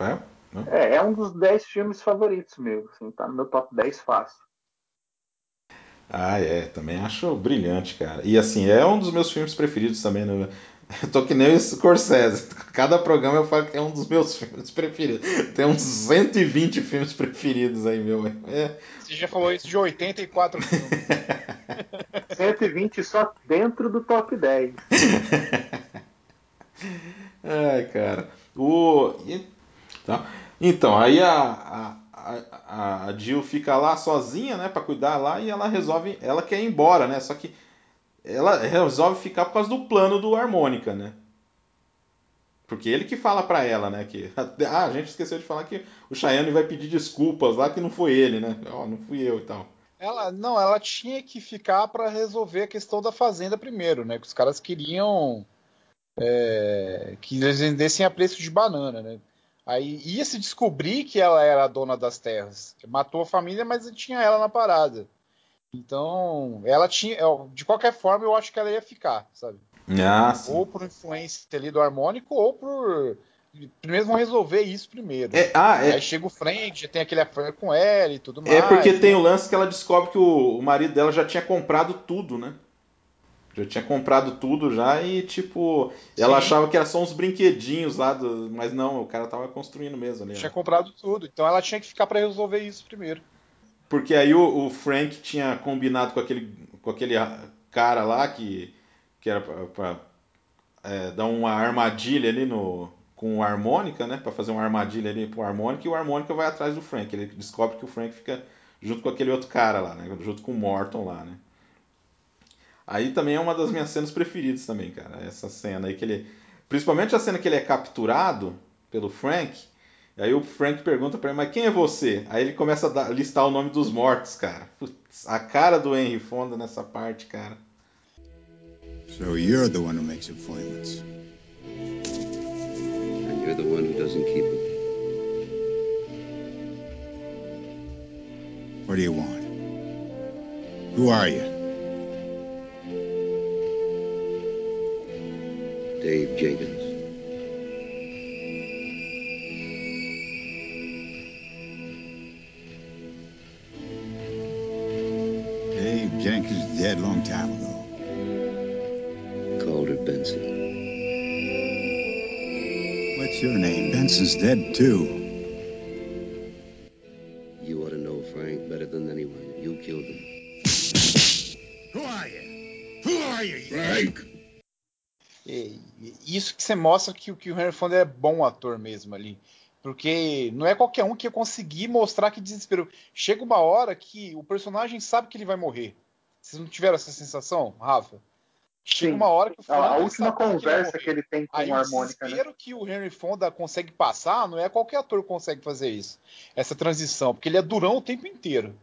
É? É, é um dos 10 filmes favoritos meu, assim, tá no meu top 10 fácil. Ah, é, também acho brilhante, cara. E assim, é um dos meus filmes preferidos também. Né? Eu tô que nem o Scorsese. Cada programa eu falo que é um dos meus filmes preferidos. Tem uns 120 filmes preferidos aí, meu. É, Você já falou isso de 84 filmes. 120 só dentro do top 10. Ai, cara. O... e- tá. Então, aí a, a, a, a Jill fica lá sozinha, né, pra cuidar lá, e ela resolve. Ela quer ir embora, né? Só que ela resolve ficar por causa do plano do Harmônica, né? Porque ele que fala pra ela, né? Que, ah, a gente esqueceu de falar que o Cheyenne vai pedir desculpas lá, que não foi ele, né? Ó, não fui eu e tal. Ela, não, ela tinha que ficar para resolver a questão da fazenda primeiro, né? Que os caras queriam é, que eles vendessem a preço de banana, né? Aí ia se descobrir que ela era a dona das terras. Matou a família, mas tinha ela na parada. Então, ela tinha. De qualquer forma, eu acho que ela ia ficar, sabe? Ah. Ou por influência ali do harmônico, ou por. Primeiro vão resolver isso primeiro. É, ah, é, Aí chega o Frank, já tem aquele affair com ela e tudo mais. É porque tem né? o lance que ela descobre que o, o marido dela já tinha comprado tudo, né? Já tinha comprado tudo já e, tipo, ela Sim. achava que era só uns brinquedinhos lá, do, mas não, o cara tava construindo mesmo ali. Tinha comprado tudo. Então ela tinha que ficar para resolver isso primeiro. Porque aí o, o Frank tinha combinado com aquele, com aquele cara lá que, que era pra é, dão uma armadilha ali no, com o harmônica, né? Pra fazer uma armadilha ali pro harmônica e o harmônica vai atrás do Frank. Ele descobre que o Frank fica junto com aquele outro cara lá, né? Junto com o Morton lá, né? Aí também é uma das minhas cenas preferidas também, cara. Essa cena aí que ele. Principalmente a cena que ele é capturado pelo Frank. Aí o Frank pergunta pra ele, mas quem é você? Aí ele começa a dar- listar o nome dos mortos, cara. Putz, a cara do Henry Fonda nessa parte, cara. So you're the one who makes appointments. And you're the one who doesn't keep them. What do you want? Who are you? Dave Jenkins. Jenkins dead a long time ago. Calder Benson. What's your name? Benson's dead too. You ought to know Frank better than anyone. You killed him. Who are you? Who are you? Frank! Isso que você mostra que, o- que o Henry Fonda é bom ator mesmo ali. Porque não é qualquer um que ia conseguir mostrar que desespero. Chega uma hora que o personagem sabe que ele vai morrer. Vocês não tiveram essa sensação, Rafa? Chega Sim. uma hora que o A, a última que vai conversa morrer. que ele tem com Aí o o harmônica, né? desespero que o Henry Fonda consegue passar, não é qualquer ator que consegue fazer isso. Essa transição, porque ele é durão o tempo inteiro.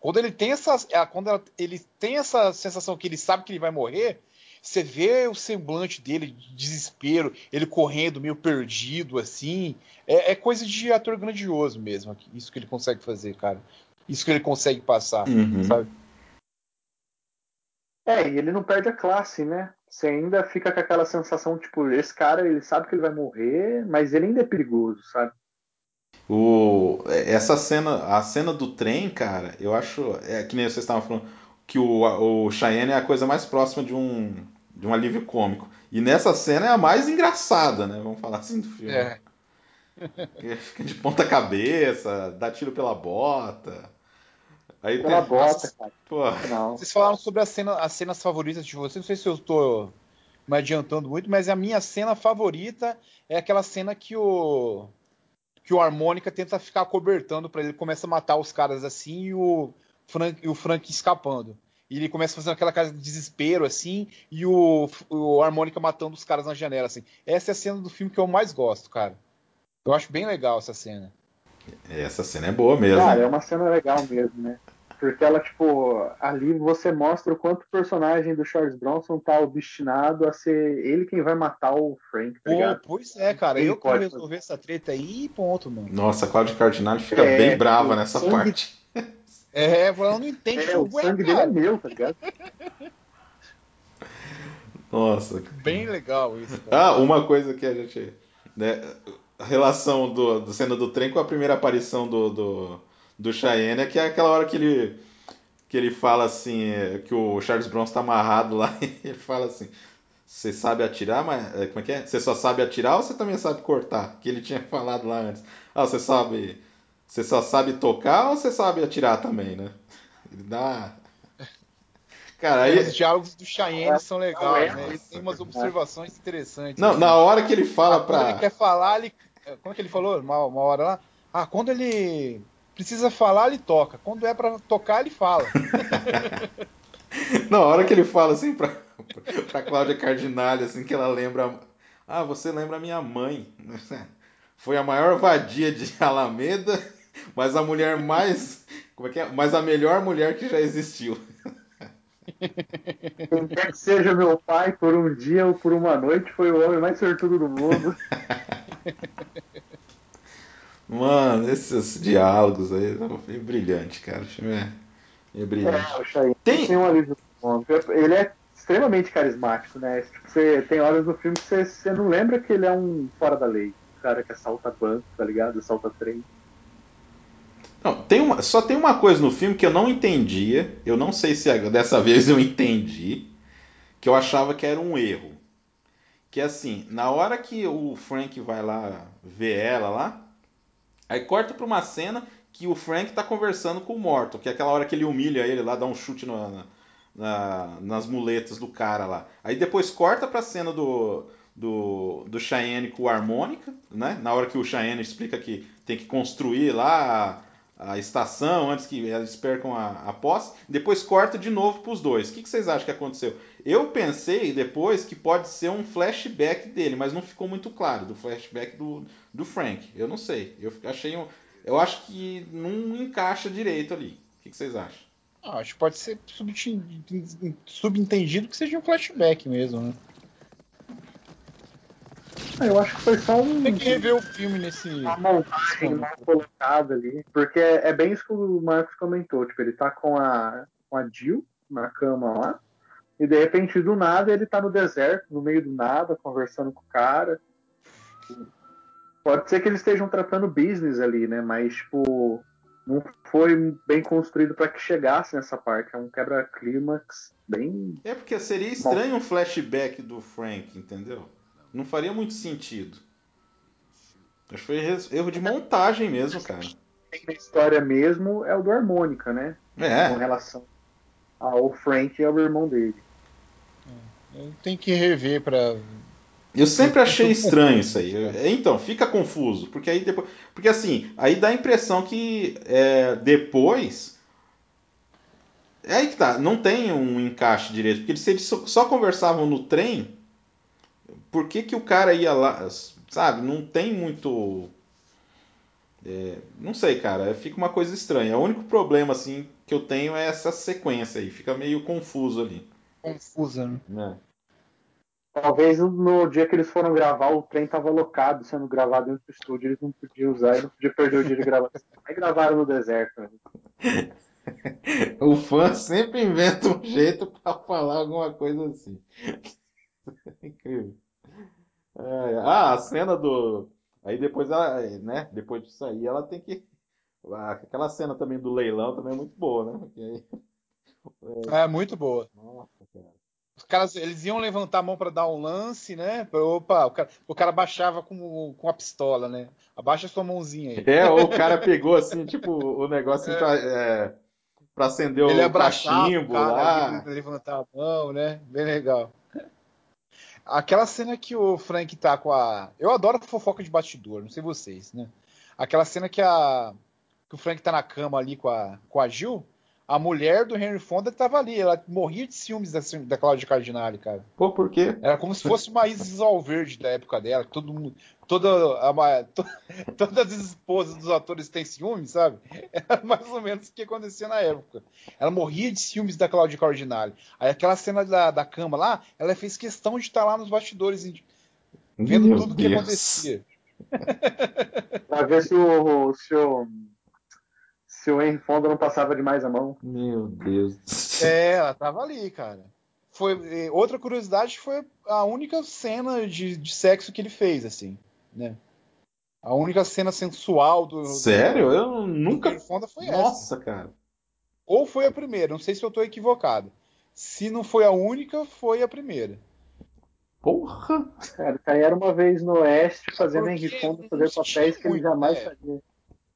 Quando ele tem essa, é, quando ele tem essa sensação que ele sabe que ele vai morrer, você vê o semblante dele de desespero, ele correndo meio perdido assim, é, é coisa de ator grandioso mesmo, isso que ele consegue fazer, cara. Isso que ele consegue passar, Uhum. sabe? É, e ele não perde a classe, né? Você ainda fica com aquela sensação, tipo, esse cara, ele sabe que ele vai morrer, mas ele ainda é perigoso, sabe? O, essa cena, a cena do trem, cara, eu acho, é que nem vocês estavam falando, que o, o Cheyenne é a coisa mais próxima de um, de um alívio cômico. E nessa cena é a mais engraçada, né? Vamos falar assim do filme. É. Fica de ponta cabeça, dá tiro pela bota. Aí Pela tem, bota, cara. pô, Não. Vocês falaram sobre a cena, as cenas favoritas de vocês. Não sei se eu estou me adiantando muito, mas a minha cena favorita é aquela cena que o que o harmônica tenta ficar cobertando para ele começa a matar os caras assim e o Frank, e o Frank escapando. E ele começa fazendo aquela cara de desespero assim e o, o harmônica matando os caras na janela assim. Essa é a cena do filme que eu mais gosto, cara. Eu acho bem legal essa cena. Essa cena é boa mesmo. Cara, é uma cena legal mesmo, né? Porque ela, tipo, ali você mostra o quanto o personagem do Charles Bronson tá obstinado a ser ele quem vai matar o Frank, tá Pô, pois é, cara. Ele eu que vou pode resolver essa treta aí e ponto, mano. Nossa, a Cláudia Cardinale fica É, bem brava nessa sangue- parte. É, ela não entende. É, o ué, sangue dele é cara. meu, tá ligado? Nossa. Bem legal isso. Cara. Ah, uma coisa que a gente. Né, a relação do, do cena do trem com a primeira aparição do, do, do Cheyenne é que é aquela hora que ele, que ele fala assim, é, que o Charles Bronson tá amarrado lá e ele fala assim. Você sabe atirar, mas. é, Como é que é? Você só sabe atirar ou você também sabe cortar? Que ele tinha falado lá antes. Ah, você sabe. Você só sabe tocar ou você sabe atirar também, né? Ele dá. Cara, aí. Os diálogos do Cheyenne são legais, é, né? Ele tem umas cara. observações interessantes. Não, assim. na hora que ele fala Ah, quando pra. ele quer falar, ele. Como é que ele falou? Uma, uma hora lá? Ah, quando ele precisa falar, ele toca. Quando é pra tocar, ele fala. Na hora que ele fala assim pra, pra Cláudia Cardinale, assim, que ela lembra. Ah, você lembra a minha mãe. Foi a maior vadia de Alameda, mas a mulher mais. Como é que é? Mas a melhor mulher que já existiu. Quem quer que seja meu pai por um dia ou por uma noite foi o homem mais sortudo do mundo. Mano, esses diálogos aí é brilhante, cara. O filme é, é brilhante. É, o Tem- tem um alívio. Ele é extremamente carismático, né? Tipo, você tem horas no filme que você, você não lembra que ele é um fora da lei. Um cara que assalta banco, tá ligado? Assalta trem. Não, tem uma, só tem uma coisa no filme que eu não entendia. Eu não sei se a- dessa vez eu entendi. Que eu achava que era um erro. Que é assim, na hora que o Frank vai lá ver ela lá, aí corta pra uma cena que o Frank tá conversando com o Morton, que é aquela hora que ele humilha ele lá, dá um chute na, na, na- nas muletas do cara lá. Aí depois corta pra cena do, do, do Cheyenne com o harmônica, né? Na hora que o Cheyenne explica que tem que construir lá a, estação antes que eles percam a, a posse. Depois corta de novo pros dois. O que, que vocês acham que aconteceu? Eu pensei depois que pode ser um flashback dele, mas não ficou muito claro do flashback do, do Frank. Eu não sei. Eu achei um, eu acho que não encaixa direito ali. O que, que vocês acham? Ah, acho que pode ser subentendido que seja um flashback mesmo, né? Ah, Eu acho que foi só um, Tem que rever o filme nesse. uma montagem mal colocada ali. Porque é, é bem isso que o Marcos comentou. Tipo, ele tá com a, com a Jill na cama lá. E de repente, do nada, ele tá no deserto, no meio do nada, conversando com o cara. Pode ser que eles estejam tratando business ali, né? Mas, tipo, não foi bem construído para que chegasse nessa parte. É um quebra-clímax bem. É porque seria estranho um flashback do Frank, entendeu? Não faria muito sentido. Acho que foi erro de montagem mesmo, cara. Tem na história mesmo é o do Harmônica, né? Com É, relação ao Frank e ao irmão dele. Tem que rever pra. eu sempre achei estranho isso aí. Eu- Então, fica confuso, porque aí depois, porque assim, aí dá a impressão que é, depois é aí que tá, não tem um encaixe direito, porque se eles só conversavam no trem, por que que o cara ia lá, sabe? Não tem muito é, não sei, cara, fica uma coisa estranha. O único problema assim que eu tenho é essa sequência aí, fica meio confuso ali. Confusa, né? né? Talvez no dia que eles foram gravar, o trem tava locado, sendo gravado dentro do estúdio, eles não podiam usar e não podiam perder o dia de gravação. Aí gravaram no deserto. Né? O fã sempre inventa um jeito pra falar alguma coisa assim. Incrível. É, ah, a cena do. Aí depois ela, né? Depois disso aí, ela tem que. Aquela cena também do leilão também é muito boa, né? Aí- É muito boa. Nossa, cara. Os caras, eles iam levantar a mão pra dar um lance, né? Opa, o cara, o cara baixava com, com a pistola, né? Abaixa sua mãozinha aí. É, ou o cara pegou assim, tipo, o negócio assim, pra, é, pra acender Ele o abraçava o cachimbo cara, lá. ele levantar a mão, né? Bem legal. Aquela cena que o Frank tá com a. Eu adoro fofoca de bastidor, não sei vocês, né? Aquela cena que a. que o Frank tá na cama ali com a, com a Jill, a mulher do Henry Fonda tava ali, ela morria de ciúmes da, da Cláudia Cardinale, cara. Pô, por quê? Era como se fosse uma Isis Alverde da época dela, que todo mundo. Toda a, to- todas as esposas dos atores têm ciúmes, sabe? Era mais ou menos o que acontecia na época. Ela morria de ciúmes da Claudia Cardinale. Aí aquela cena da, da cama lá, ela fez questão de estar lá nos bastidores, vendo Meu tudo o que acontecia. Pra ver se o, se o, se o Henry Fonda não passava demais a mão. Meu Deus. do céu. É, ela tava ali, cara. Foi, outra curiosidade foi a única cena de, de sexo que ele fez, assim, né? A única cena sensual do. Sério? Eu do nunca. Henry Fonda foi essa. Nossa, cara. Ou foi a primeira, não sei se eu tô equivocado. Se não foi a única, foi a primeira. Porra! Cara, era uma vez no Oeste fazendo Henry Fonda fazer papéis que ele jamais né?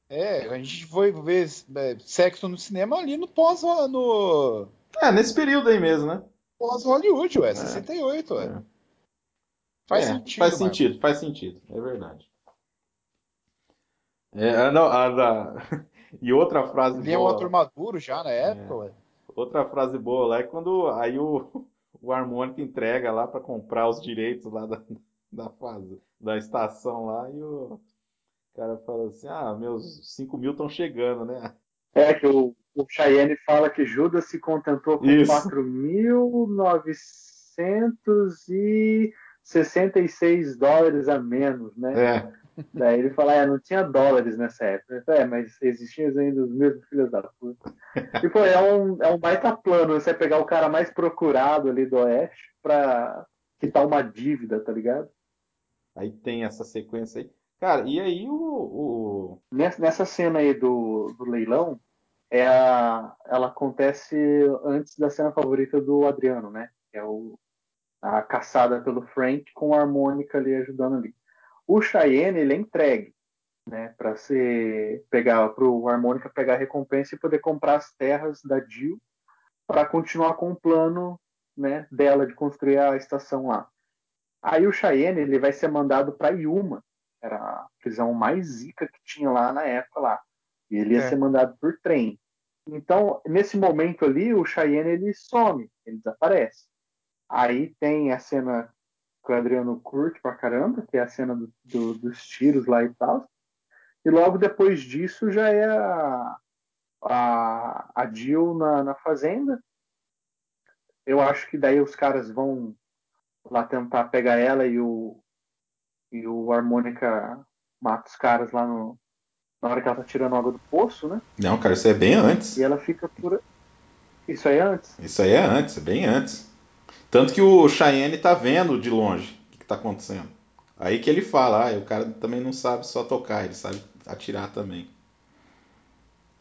É, a gente foi ver é, sexo no cinema ali no pós no É, nesse período aí mesmo, né? pós Hollywood, ué, 68, ué. É. Faz É, sentido, Faz Marcos. sentido, faz sentido. É verdade. É, ah, não, a da... E outra frase Ele é um boa. ator maduro já na época, ué. Outra frase boa lá é quando aí o, o harmônico entrega lá pra comprar os direitos lá da, da fase, da estação lá e o cara fala assim, ah, meus 5 mil estão chegando, né? É que o, o Cheyenne fala que Judas se contentou com Isso. 4.966 dólares a menos, né? É, Daí ele fala, é, não tinha dólares nessa época. Falei, É, mas existiam ainda os mesmos filhos da puta. E pô, é um, é um baita plano você pegar o cara mais procurado ali do Oeste pra quitar uma dívida, tá ligado? aí tem essa sequência aí. Cara, e aí o, o... Nessa, nessa cena aí do, do leilão, é a, ela acontece antes da cena favorita do Adriano, né? Que é o, a caçada pelo Frank com a harmônica ali ajudando ali. O Cheyenne, ele é entregue, né? Pra ser, pegar, pro harmônica pegar a recompensa e poder comprar as terras da Jill para continuar com o plano né, dela de construir a estação lá. Aí o Cheyenne ele vai ser mandado para Yuma, era a prisão mais zica que tinha lá na época lá. E ele ia É. ser mandado por trem. Então, nesse momento ali, o Cheyenne ele some, ele desaparece. Aí tem a cena que o Adriano curte pra caramba, que é a cena do- do- dos tiros lá e tal. E logo depois disso já é a, a, a Jill na, na fazenda. Eu acho que daí os caras vão lá tentar pegar ela e o, e o Harmônica mata os caras lá no, na hora que ela tá tirando água do poço, né? Não, cara, isso é bem antes. E ela fica por. Isso aí é antes? Isso aí é antes, é bem antes. Tanto que o Cheyenne tá vendo de longe o que, que tá acontecendo. Aí que ele fala, ah, o cara também não sabe só tocar, ele sabe atirar também.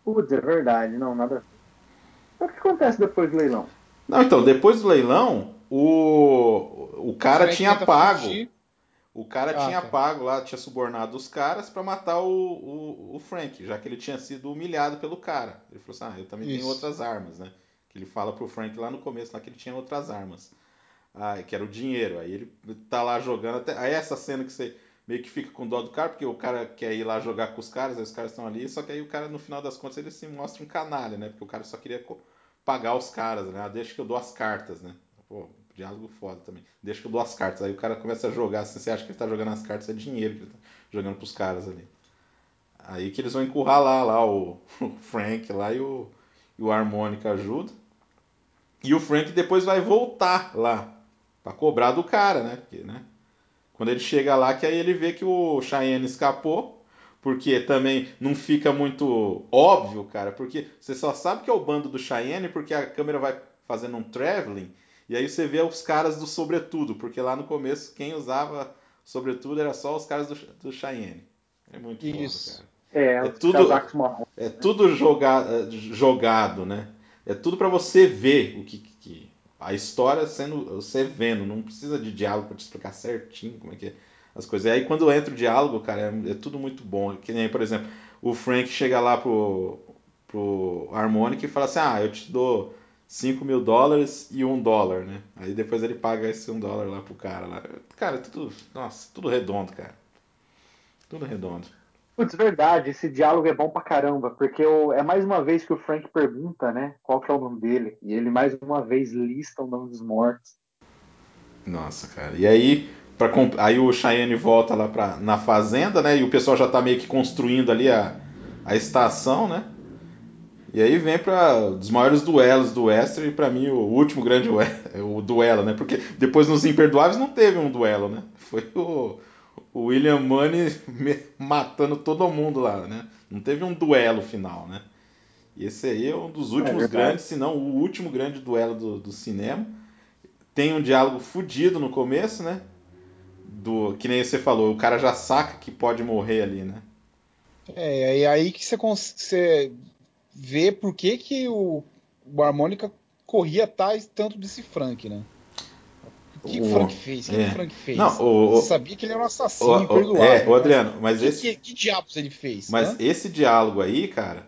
Putz, é verdade, não, nada. Mas o que acontece depois do leilão? Não, então, depois do leilão, o, o cara tinha pago. fugir. O cara Ah, tinha tá. pago lá, tinha subornado os caras pra matar o, o, o Frank, já que ele tinha sido humilhado pelo cara. Ele falou assim: ah, eu também tenho Isso. outras armas, né? Que ele fala pro Frank lá no começo, lá que ele tinha outras armas. Ah, que era o dinheiro. Aí ele tá lá jogando até. Aí essa cena que você meio que fica com dó do cara, porque o cara quer ir lá jogar com os caras, aí os caras estão ali, só que aí o cara, no final das contas, ele se mostra um canalha, né? Porque o cara só queria pagar os caras, né? Ah, deixa que eu dou as cartas, né? Pô, diálogo foda também. Deixa que eu dou as cartas. Aí o cara começa a jogar, assim, você acha que ele tá jogando as cartas, é dinheiro que ele tá jogando pros caras ali. Aí que eles vão encurralar lá o, o Frank lá e o, e o Harmônica ajuda. E o Frank depois vai voltar lá pra cobrar do cara, né? Porque, né? Quando ele chega lá, que aí ele vê que o Cheyenne escapou, porque também não fica muito óbvio, cara, porque você só sabe que é o bando do Cheyenne porque a câmera vai fazendo um traveling e aí você vê os caras do sobretudo, porque lá no começo quem usava sobretudo era só os caras do, do Cheyenne. É muito Isso. foda, cara. É, É tudo-. É tudo joga, eh, jogado, né? É tudo pra você ver o que, que- a história sendo você vendo, não precisa de diálogo pra te explicar certinho como é que é as coisas. E aí quando entra o diálogo, cara, é, é tudo muito bom. Que nem, por exemplo, o Frank chega lá pro, pro Harmonic e fala assim: Ah, eu te dou 5 mil dólares e um dólar, né? Aí depois ele paga esse um dólar lá pro cara lá. Cara, é tudo. Nossa, tudo redondo, cara. Tudo redondo. Putz, verdade, esse diálogo é bom pra caramba, porque o- é mais uma vez que o Frank pergunta, né, qual que é o nome dele, e ele mais uma vez lista o nome dos mortos. Nossa, cara. E aí, pra, aí o Cheyenne volta lá pra, na fazenda, né? E o pessoal já tá meio que construindo ali a, a estação, né? E aí vem para dos maiores duelos do Western e pra mim o último grande o duelo, né? Porque depois nos Imperdoáveis não teve um duelo, né? Foi o, o William Money me- matando todo mundo lá, né? Não teve um duelo final, né? E esse aí é um dos últimos verdade. grandes, se não o último grande duelo do, do cinema. Tem um diálogo fudido no começo, né? Do, que nem você falou, o cara já saca que pode morrer ali, né? É, e aí que você, você vê por que, que o, o Harmônica corria atrás tanto desse Frank, né? O que, o O- Frank fez? O que, é. o Frank fez? Não, o- Você o- sabia que ele era um assassino O- o- imperdoável. é, o mas Adriano, mas que, esse, que, que diabos ele fez? mas hã? esse diálogo aí, cara,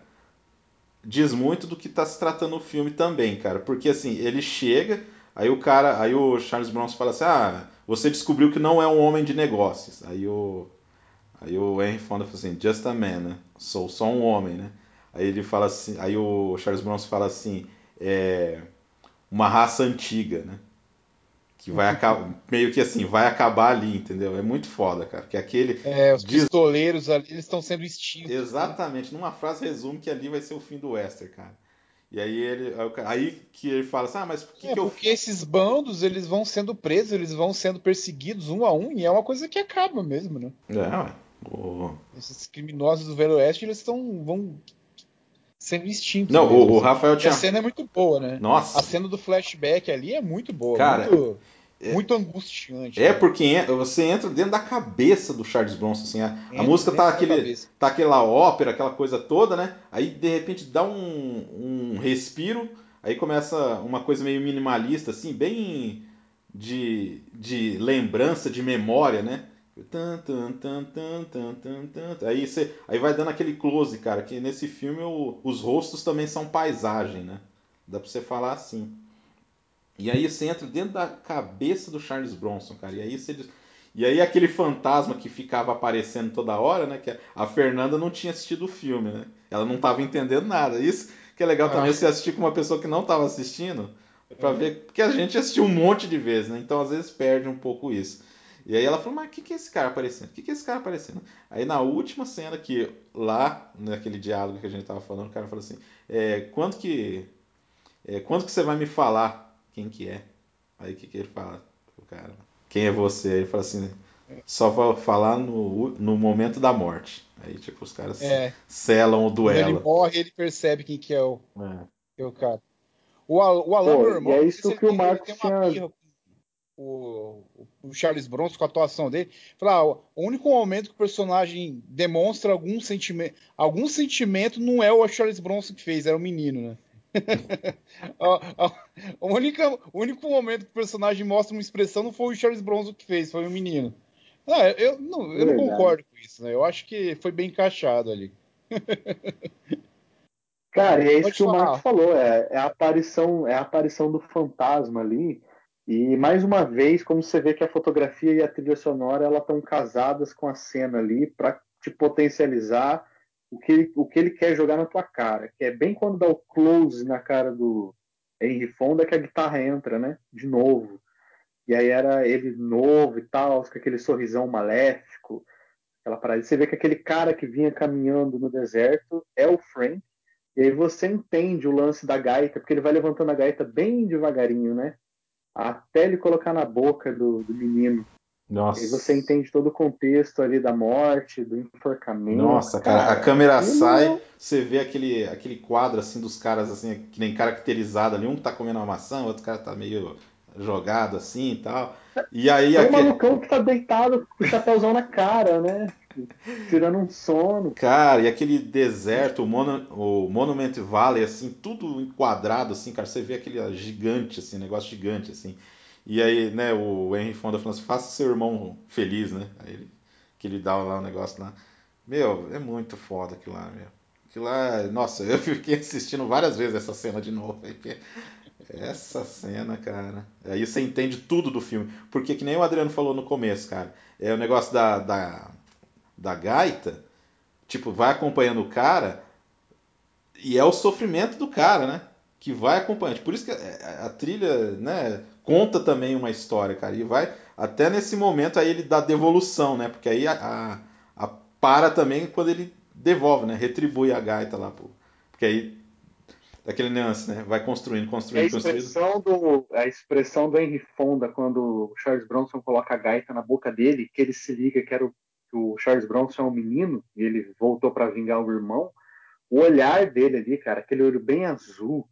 diz muito do que tá se tratando o filme também, cara. Porque assim, ele chega, aí o cara, aí o Charles Bronson fala assim: "Ah, você descobriu que não é um homem de negócios". Aí o aí o Henry Fonda fala assim: "Just a man, né? Sou só um homem, né?". Aí ele fala assim, aí o Charles Bronson fala assim: "É uma raça antiga, né?". Que vai acabar, meio que assim, vai acabar ali, entendeu? É muito foda, cara. Que aquele É, os diz- pistoleiros ali eles estão sendo extintos. né? Exatamente, numa frase resume que ali vai ser o fim do Wester, cara. E aí ele. aí que ele fala assim, ah, mas por que, É, que eu. porque esses bandos eles vão sendo presos, eles vão sendo perseguidos um a um, e é uma coisa que acaba mesmo, né? É, ué. O- Esses criminosos do Velho Oeste, eles estão vão sendo extintos. Não, mesmo, o. Rafael E tinha. a cena é muito boa, né? Nossa. A cena do flashback ali é muito boa, Cara, muito, é- muito angustiante. É né? porque você entra dentro da cabeça do Charles Bronson, assim, a, a música tá aquele, tá aquela ópera, aquela coisa toda, né? Aí de repente dá um, um respiro, aí começa uma coisa meio minimalista, assim, bem de, de lembrança, de memória, né? Tan, tan, tan, tan, tan, tan, tan. Aí, você, aí vai dando aquele close, cara, que nesse filme o- os rostos também são paisagem, né? Dá pra você falar assim. E aí você entra dentro da cabeça do Charles Bronson, cara. E aí você. E aí aquele fantasma que ficava aparecendo toda hora, né? Que a Fernanda não tinha assistido o filme, né? Ela não estava entendendo nada. Isso que é legal Ah. também você assistir com uma pessoa que não estava assistindo, para ver, porque a gente assistiu um monte de vezes, né? Então às vezes perde um pouco isso. E aí ela falou, mas o que, que é esse cara aparecendo? O que, que é esse cara aparecendo? Aí na última cena que lá, naquele diálogo que a gente tava falando, o cara falou assim, é, quando que. é, quando que você vai me falar quem que é? Aí o que, que ele fala? O cara, quem é você? Aí ele fala assim, só vou falar no, no momento da morte. Aí tipo, os caras É, selam o quando ele duelo. morre, ele percebe quem que é o, É. que é o cara. O, o Alan, Pô, meu irmão, e é não sei isso que o Marcos tem uma tinha- birra com o, o Charles Bronson, com a atuação dele. Falar, ah, o único momento que o personagem demonstra algum sentimento, algum sentimento não é o Charles Bronson que fez, era o menino, né? a única, o único momento que o personagem mostra uma expressão não foi o Charles Bronson que fez, foi o menino. Ah, eu não, eu não concordo com isso, né? Eu acho que foi bem encaixado ali. Cara, e é isso Pode que o falar. Marcos falou, é, é a aparição, é a aparição do fantasma ali. E mais uma vez, como você vê que a fotografia e a trilha sonora ela estão casadas com a cena ali para te potencializar o que, ele- o que ele quer jogar na tua cara. Que é bem quando dá o close na cara do Henry Fonda que a guitarra entra, né? De novo. E aí era ele novo e tal, com aquele sorrisão maléfico, aquela parada. Você vê que aquele cara que vinha caminhando no deserto é o Frank. E aí você entende o lance da gaita, porque ele vai levantando a gaita bem devagarinho, né? Até ele colocar na boca do, do menino. E Nossa. aí você entende todo o contexto ali da morte, do enforcamento. Nossa, cara, a câmera sai, é- você vê aquele, aquele quadro assim dos caras assim, que nem caracterizado ali, um tá comendo uma maçã, o outro cara tá meio jogado assim e tal. E aí Tem um aquele, malucão que tá deitado com o chapéuzão na cara, né? Tirando um sono. cara, e aquele deserto, o, Mono, o Monument Valley assim, tudo enquadrado assim, cara, você vê aquele gigante assim, negócio gigante assim. E aí, né, o Henry Fonda falando assim, faça seu irmão feliz, né? Aí ele, que ele dá lá o negócio lá. Meu, é muito foda aquilo lá, meu. Aquilo lá, nossa, eu fiquei assistindo várias vezes essa cena de novo. Essa cena, cara. Aí você entende tudo do filme. Porque que nem o Adriano falou no começo, cara. É o negócio da, da, da gaita. Tipo, vai acompanhando o cara. E é o sofrimento do cara, né? Que vai acompanhando. Por isso que a, a trilha, né? Conta também uma história, cara. E vai. Até nesse momento aí ele dá devolução, né? Porque aí a, a, a para também quando ele devolve, né? Retribui a gaita lá. Porque aí. Daquele nuance, né? Vai construindo, É a construindo, construindo. expressão do, a expressão do Henry Fonda quando o Charles Bronson coloca a gaita na boca dele, que ele se liga que, era o, que o Charles Bronson é um menino e ele voltou para vingar o irmão. O olhar dele ali, cara, aquele olho bem azul,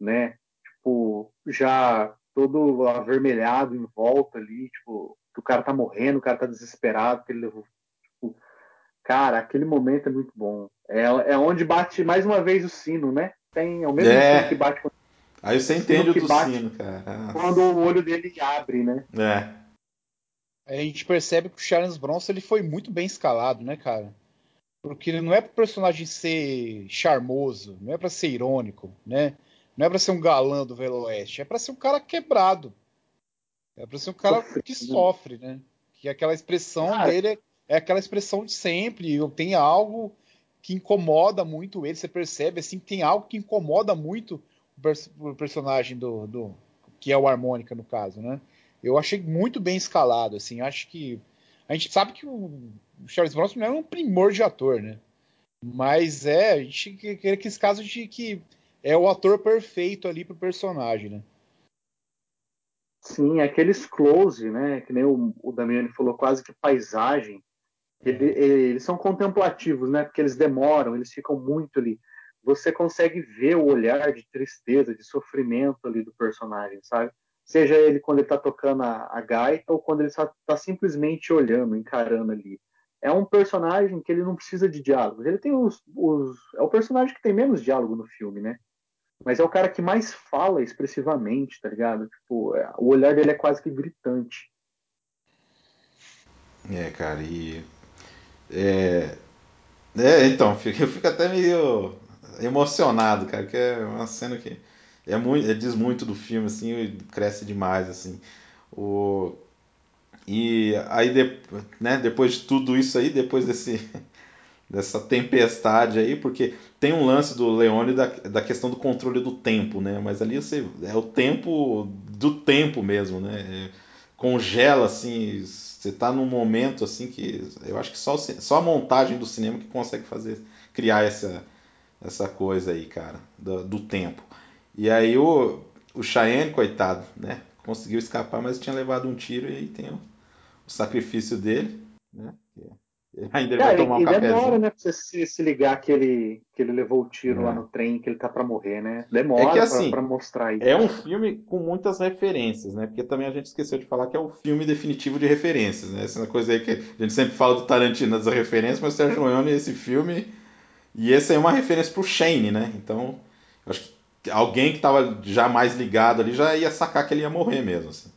né? Tipo, já todo avermelhado em volta ali, tipo, que o cara tá morrendo, o cara tá desesperado, que ele levou. Tipo, cara, aquele momento é muito bom. É, é onde bate mais uma vez o sino, né? Tem, é o mesmo É. sino que bate quando Aí você entende o que do bate sino, cara. Quando o olho dele abre, né? É. Aí a gente percebe que o Charles Bronson ele foi muito bem escalado, né, cara? Porque não é pro personagem ser charmoso, não é pra ser irônico, né? Não é pra ser um galã do Velho Oeste, é pra ser um cara quebrado. É pra ser um cara que sofre, né? Que aquela expressão dele é, é aquela expressão de sempre. Tem algo que incomoda muito ele, você percebe assim que tem algo que incomoda muito o, pers- o personagem do, do que é o harmônica no caso, né? Eu achei muito bem escalado, assim. Acho que a gente sabe que o Charles Bronson não é um primor de ator, né? Mas é, a gente que- que aqueles casos de que é o ator perfeito ali pro personagem, né? Sim, aqueles close, né? Que nem o, o Damiani falou, quase que paisagem. Ele- eles são contemplativos, né? Porque eles demoram, eles ficam muito ali. Você consegue ver o olhar de tristeza, de sofrimento ali do personagem, sabe? Seja ele quando ele tá tocando a, a gaita ou quando ele só tá simplesmente olhando, encarando ali. É um personagem que ele não precisa de diálogos. Ele tem os, os. É o personagem que tem menos diálogo no filme, né? Mas é o cara que mais fala expressivamente, tá ligado? Tipo, é, o olhar dele é quase que gritante. É, cara, e. É, é então, eu fico até meio emocionado, cara, que é uma cena que. É muito, é, diz muito do filme, assim, cresce demais, assim. O, e aí, de, né, depois de tudo isso aí, depois desse, dessa tempestade aí, porque tem um lance do Leone da, da questão do controle do tempo, né? Mas ali você, é o tempo do tempo mesmo, né? É, congela, assim, você tá num momento, assim, que eu acho que só, só a montagem do cinema que consegue fazer, criar essa, essa coisa aí, cara, do, do tempo. E aí o, o Cheyenne, coitado, né? Conseguiu escapar, mas tinha levado um tiro e aí tem o, o sacrifício dele, né? Ainda Cara, vai tomar um cafezinho. demora, né, pra você se, se, ligar que ele, que ele levou o tiro é. lá no trem, que ele tá pra morrer, né? Demora é que, assim, pra, pra mostrar isso. É um filme com muitas referências, né? Porque também a gente esqueceu de falar que é o filme definitivo de referências, né? Essa é coisa aí que a gente sempre fala do Tarantino das referências, mas o Sérgio Leone, esse filme... E esse é uma referência pro Shane, né? Então, acho que alguém que tava já mais ligado ali já ia sacar que ele ia morrer mesmo, assim.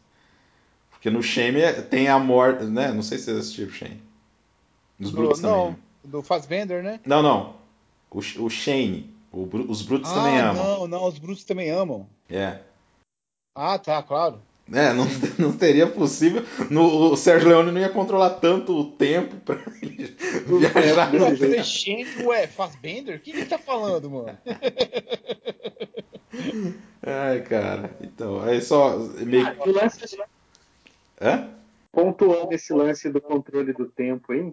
Porque no Shane tem a morte, né? Não sei se vocês assistiram o Shane. Do, Brutos não, também. do Fassbender, né? Não, não. O, o Shane. O, os Brutos ah, também amam. Não, não, os Brutos também amam. É. Ah, tá, claro. É, não, não teria possível. No, o Sérgio Leone não ia controlar tanto o tempo pra ele viajar no Ué, Shane, ué, Fassbender? O que ele tá falando, mano? Ai, cara. Então, aí só. Meio... Ah, lance... Hã? Pontuando esse lance do controle do tempo aí,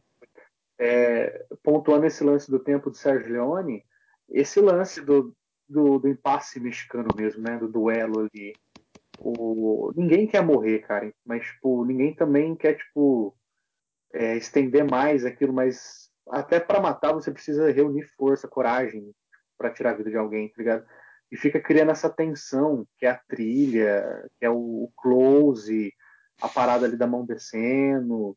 é, pontuando esse lance do tempo do Sérgio Leone, esse lance do, do, do, impasse mexicano mesmo, né? Do duelo ali. O, ninguém quer morrer, cara, mas tipo, ninguém também quer tipo é, estender mais aquilo, mas até para matar você precisa reunir força, coragem para tirar a vida de alguém, tá ligado? E fica criando essa tensão, que é a trilha, que é o, close, a parada ali da mão descendo,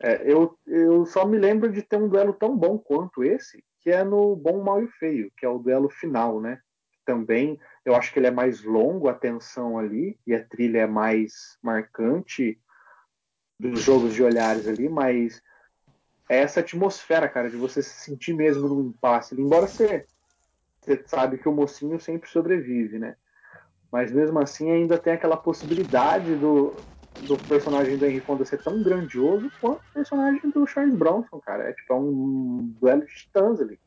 é, eu, eu só me lembro de ter um duelo tão bom quanto esse, que é no Bom, Mal e Feio, que é o duelo final, né? Também eu acho que ele é mais longo, a tensão ali, e a trilha é mais marcante dos jogos de olhares ali, mas é essa atmosfera, cara, de você se sentir mesmo no impasse. Embora você, você sabe que o mocinho sempre sobrevive, né? Mas mesmo assim ainda tem aquela possibilidade do, do personagem do Henry Fonda ser tão grandioso quanto o personagem do Charles Bronson, cara. É tipo é um duelo de titãs ali.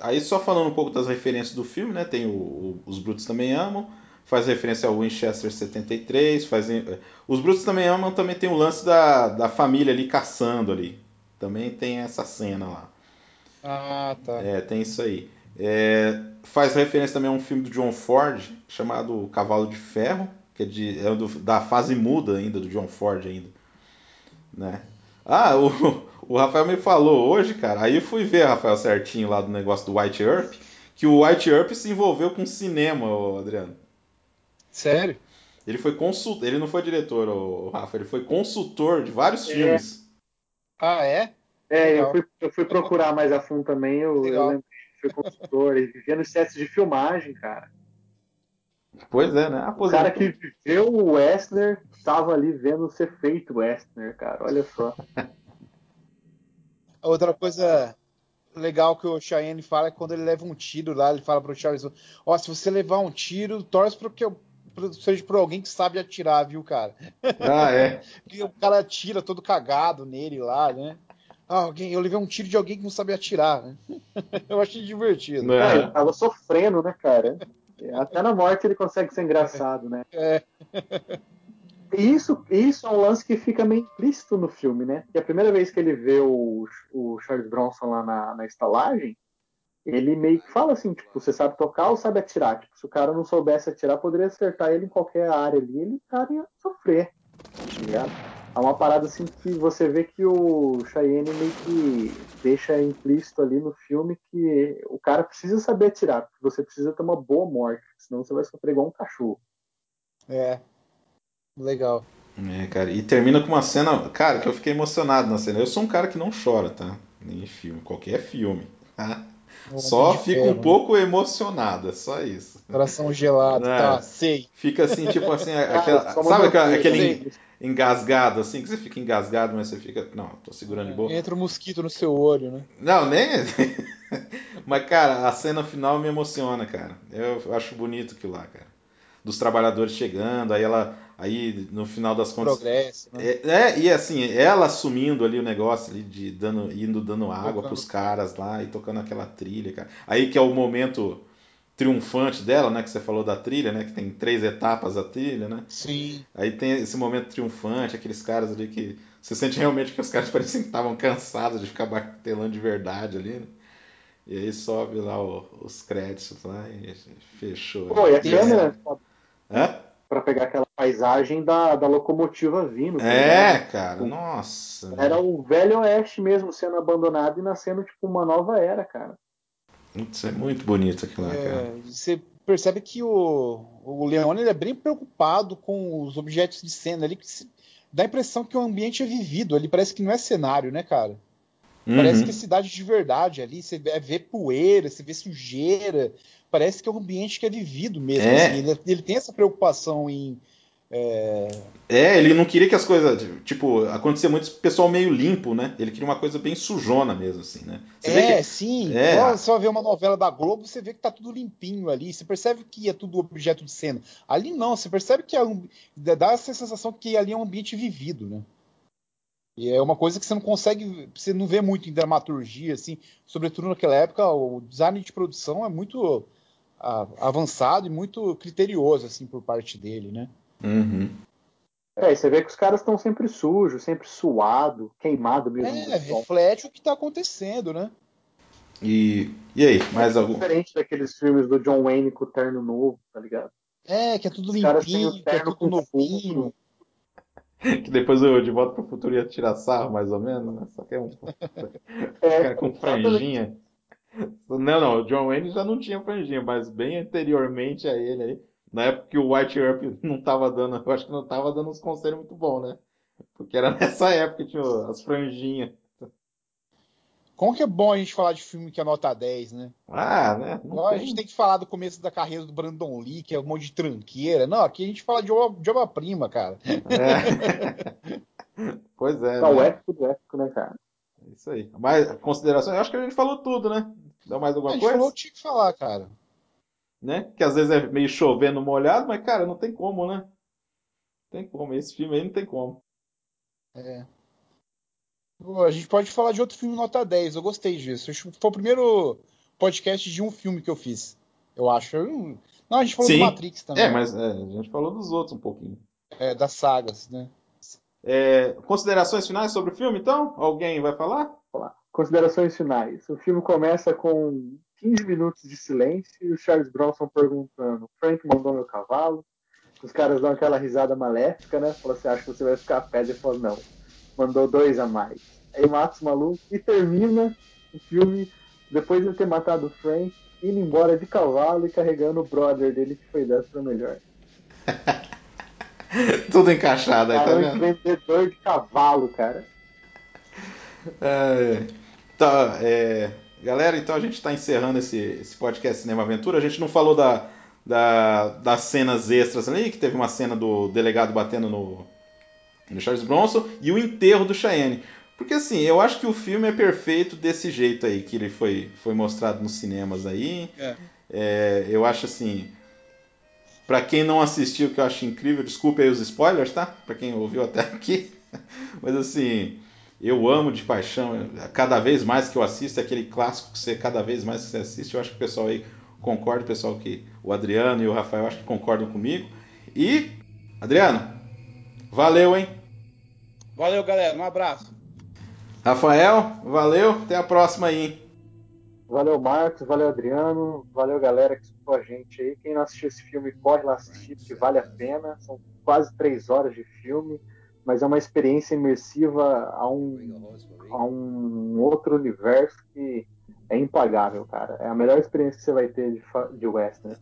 Aí só falando um pouco das referências do filme, né? Tem o, o, Os Brutos Também Amam, faz referência ao Winchester 73, faz, Os Brutos Também Amam também tem o lance da, da família ali caçando ali. Também tem essa cena lá. Ah, tá. É, tem isso aí. É, faz referência também a um filme do John Ford chamado Cavalo de Ferro, que é, de, é do, da fase muda ainda, do John Ford ainda. Né? Ah, o, o Rafael me falou hoje, cara, aí eu fui ver, Rafael, certinho lá do negócio do White Earp, que o White Earp se envolveu com cinema, Adriano. Sério? Ele foi consultor, ele não foi diretor, o Rafa, ele foi consultor de vários é. filmes. Ah, é? É, eu fui, eu fui, procurar mais a fundo também, eu, eu lembro que foi consultor, ele vivia nos sets de filmagem, cara. Pois é, né? Aposentou. O cara que viveu o Westner estava ali vendo ser feito o Westner, cara. Olha só. Outra coisa legal que o Cheyenne fala é quando ele leva um tiro lá, ele fala pro Charles, ó, oh, se você levar um tiro, torce para que eu seja por alguém que sabe atirar, viu, cara? Ah, é. e o cara atira todo cagado nele lá, né? Ah, alguém, eu levei um tiro de alguém que não sabe atirar, né? eu achei divertido. É, ele tava sofrendo, né, cara? Até na morte ele consegue ser engraçado, né? É. E isso, isso é um lance que fica meio implícito no filme, né? Que a primeira vez que ele vê o, o Charles Bronson lá na, na estalagem, ele meio que fala assim, tipo, você sabe tocar ou sabe atirar? Tipo, se o cara não soubesse atirar, poderia acertar ele em qualquer área ali, ele cara ia sofrer. Tá ligado? É uma parada assim que você vê que o Cheyenne meio que deixa implícito ali no filme que o cara precisa saber atirar, porque você precisa ter uma boa morte, senão você vai sofrer igual um cachorro. É. Legal. É, cara, e termina com uma cena, cara, que eu fiquei emocionado na cena. Eu sou um cara que não chora, tá? Nem em filme, qualquer filme. Só fico um né? pouco emocionado, é só isso. Coração gelado, é, tá, sei. Fica assim, tipo assim, aquela, sabe aquela, aquele engasgado, assim, que você fica engasgado, mas você fica, não, tô segurando de boa. Entra um mosquito no seu olho, né? Não, nem. Mas, cara, a cena final me emociona, cara. Eu acho bonito aquilo lá, cara. Dos trabalhadores chegando, aí ela. Aí no final das contas. Progresso, né? É, é, e assim, ela assumindo ali o negócio ali de dando, indo dando água Tocando. pros caras lá e tocando aquela trilha, cara. Aí que é o momento triunfante dela, né? Que você falou da trilha, né? Que tem três etapas a trilha, né? Sim. Aí tem esse momento triunfante, aqueles caras ali que. Você sente realmente que os caras pareciam que estavam cansados de ficar martelando de verdade ali, né? E aí sobe lá o- os créditos lá e fechou. Pô, e a Tem- câmera Hã? pra pegar aquela paisagem da, da locomotiva vindo. tá É, cara, nossa. Era o velho oeste mesmo sendo abandonado e nascendo tipo uma nova era, cara. Putz, é muito bonito aquilo lá, É, cara. você percebe que o, o Leone ele é bem preocupado com os objetos de cena ali, que se- dá a impressão que o ambiente é vivido ali, parece que não é cenário, né, cara? Parece Uhum. que é cidade de verdade ali, você vê, vê poeira, você vê sujeira, parece que é um ambiente que é vivido mesmo. É. assim, ele, ele tem essa preocupação em. É, ele não queria que as coisas, tipo, acontecia muito pessoal meio limpo, né? Ele queria uma coisa bem sujona mesmo, assim, né? Você vê é, que- sim. É. Você vai ver uma novela da Globo, você vê que tá tudo limpinho ali. Você percebe que é tudo objeto de cena. Ali não, você percebe que é um, dá essa sensação que ali é um ambiente vivido, né? E é uma coisa que você não consegue, você não vê muito em dramaturgia, assim, sobretudo naquela época, o design de produção é muito ah, avançado e muito criterioso, assim, por parte dele, né? Uhum. É, e você vê que os caras estão sempre sujos, sempre suado, queimado mesmo. É, reflete o que tá acontecendo, né? E, e aí, mais algum? Diferente daqueles filmes do John Wayne com o terno novo, tá ligado? É, que é tudo Os caras têm limpinho, o que é terno tudo com novinho. fundo. Que depois eu de volta pro futuro ia tirar sarro, mais ou menos, né? Só que é um É, cara com franjinha. Não, não, o John Wayne já não tinha franjinha, mas bem anteriormente a ele aí, na época que o White Earp não tava dando, eu acho que não tava dando uns conselhos muito bons, né? Porque era nessa época que tinha as franjinhas. Como que é bom a gente falar de filme que é nota 10, né? Ah, né? Não a gente tem que falar do começo da carreira do Brandon Lee, que é um monte de tranqueira. Não, aqui a gente fala de obra- de obra-prima, cara. É. Pois é, Tá o né? épico do épico, né, cara? É Isso aí. Mais considerações? Eu acho que a gente falou tudo, né? Dá mais A alguma gente coisa? falou o que tinha que falar, cara. Né? Que às vezes é meio chovendo molhado, mas cara, não tem como, né? Não tem como. Esse filme aí não tem como. Pô, A gente pode falar de outro filme nota 10. Eu gostei disso. Foi o primeiro podcast de um filme que eu fiz. Eu acho. Eu não- a gente falou Sim. do Matrix também. É, mas é, a gente falou dos outros um pouquinho. É, das sagas, né? É, considerações finais sobre o filme, então? Alguém vai falar? Considerações finais. O filme começa com 15 minutos de silêncio e o Charles Bronson perguntando: Frank mandou meu cavalo? Os caras dão aquela risada maléfica, né? Fala assim: acho que você vai ficar a pé. Ele falou: não, mandou dois a mais. Aí mata os malucos e termina o filme, depois de ter matado o Frank, indo embora de cavalo e carregando o brother dele que foi dessa pra melhor. Tudo encaixado aí, tá Cara, um vendo? vendedor de cavalo, cara. É, tá, é, galera, então a gente está encerrando esse, esse podcast Cinema Aventura. A gente não falou da, da- das cenas extras ali, que teve uma cena do delegado batendo no, no Charles Bronson e o enterro do Cheyenne. Porque assim, eu acho que o filme é perfeito desse jeito aí, que ele foi, foi mostrado nos cinemas aí. É. É, eu acho assim. Pra quem não assistiu, que eu acho incrível, desculpe aí os spoilers, tá? Pra quem ouviu até aqui. Mas assim, eu amo de paixão. Cada vez mais que eu assisto, é aquele clássico que você, cada vez mais que você assiste, eu acho que o pessoal aí concorda, o pessoal que. O Adriano e o Rafael acho que concordam comigo. E, Adriano, valeu, hein? Valeu, galera. Um abraço. Rafael, valeu, até a próxima aí. hein? Valeu, Marcos. Valeu, Adriano. Valeu, galera que escutou a gente aí. Quem não assistiu esse filme, corre lá assistir, porque vale a pena. São quase três horas de filme, mas é uma experiência imersiva a um, a um outro universo que é impagável, cara. É a melhor experiência que você vai ter de, de western.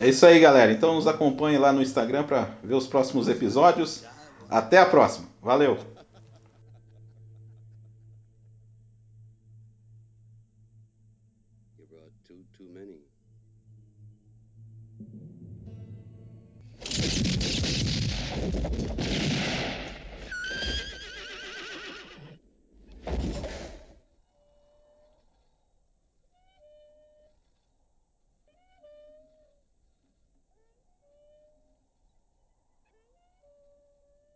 É isso aí, galera. Então nos acompanhe lá no Instagram para ver os próximos episódios. Até a próxima. Valeu!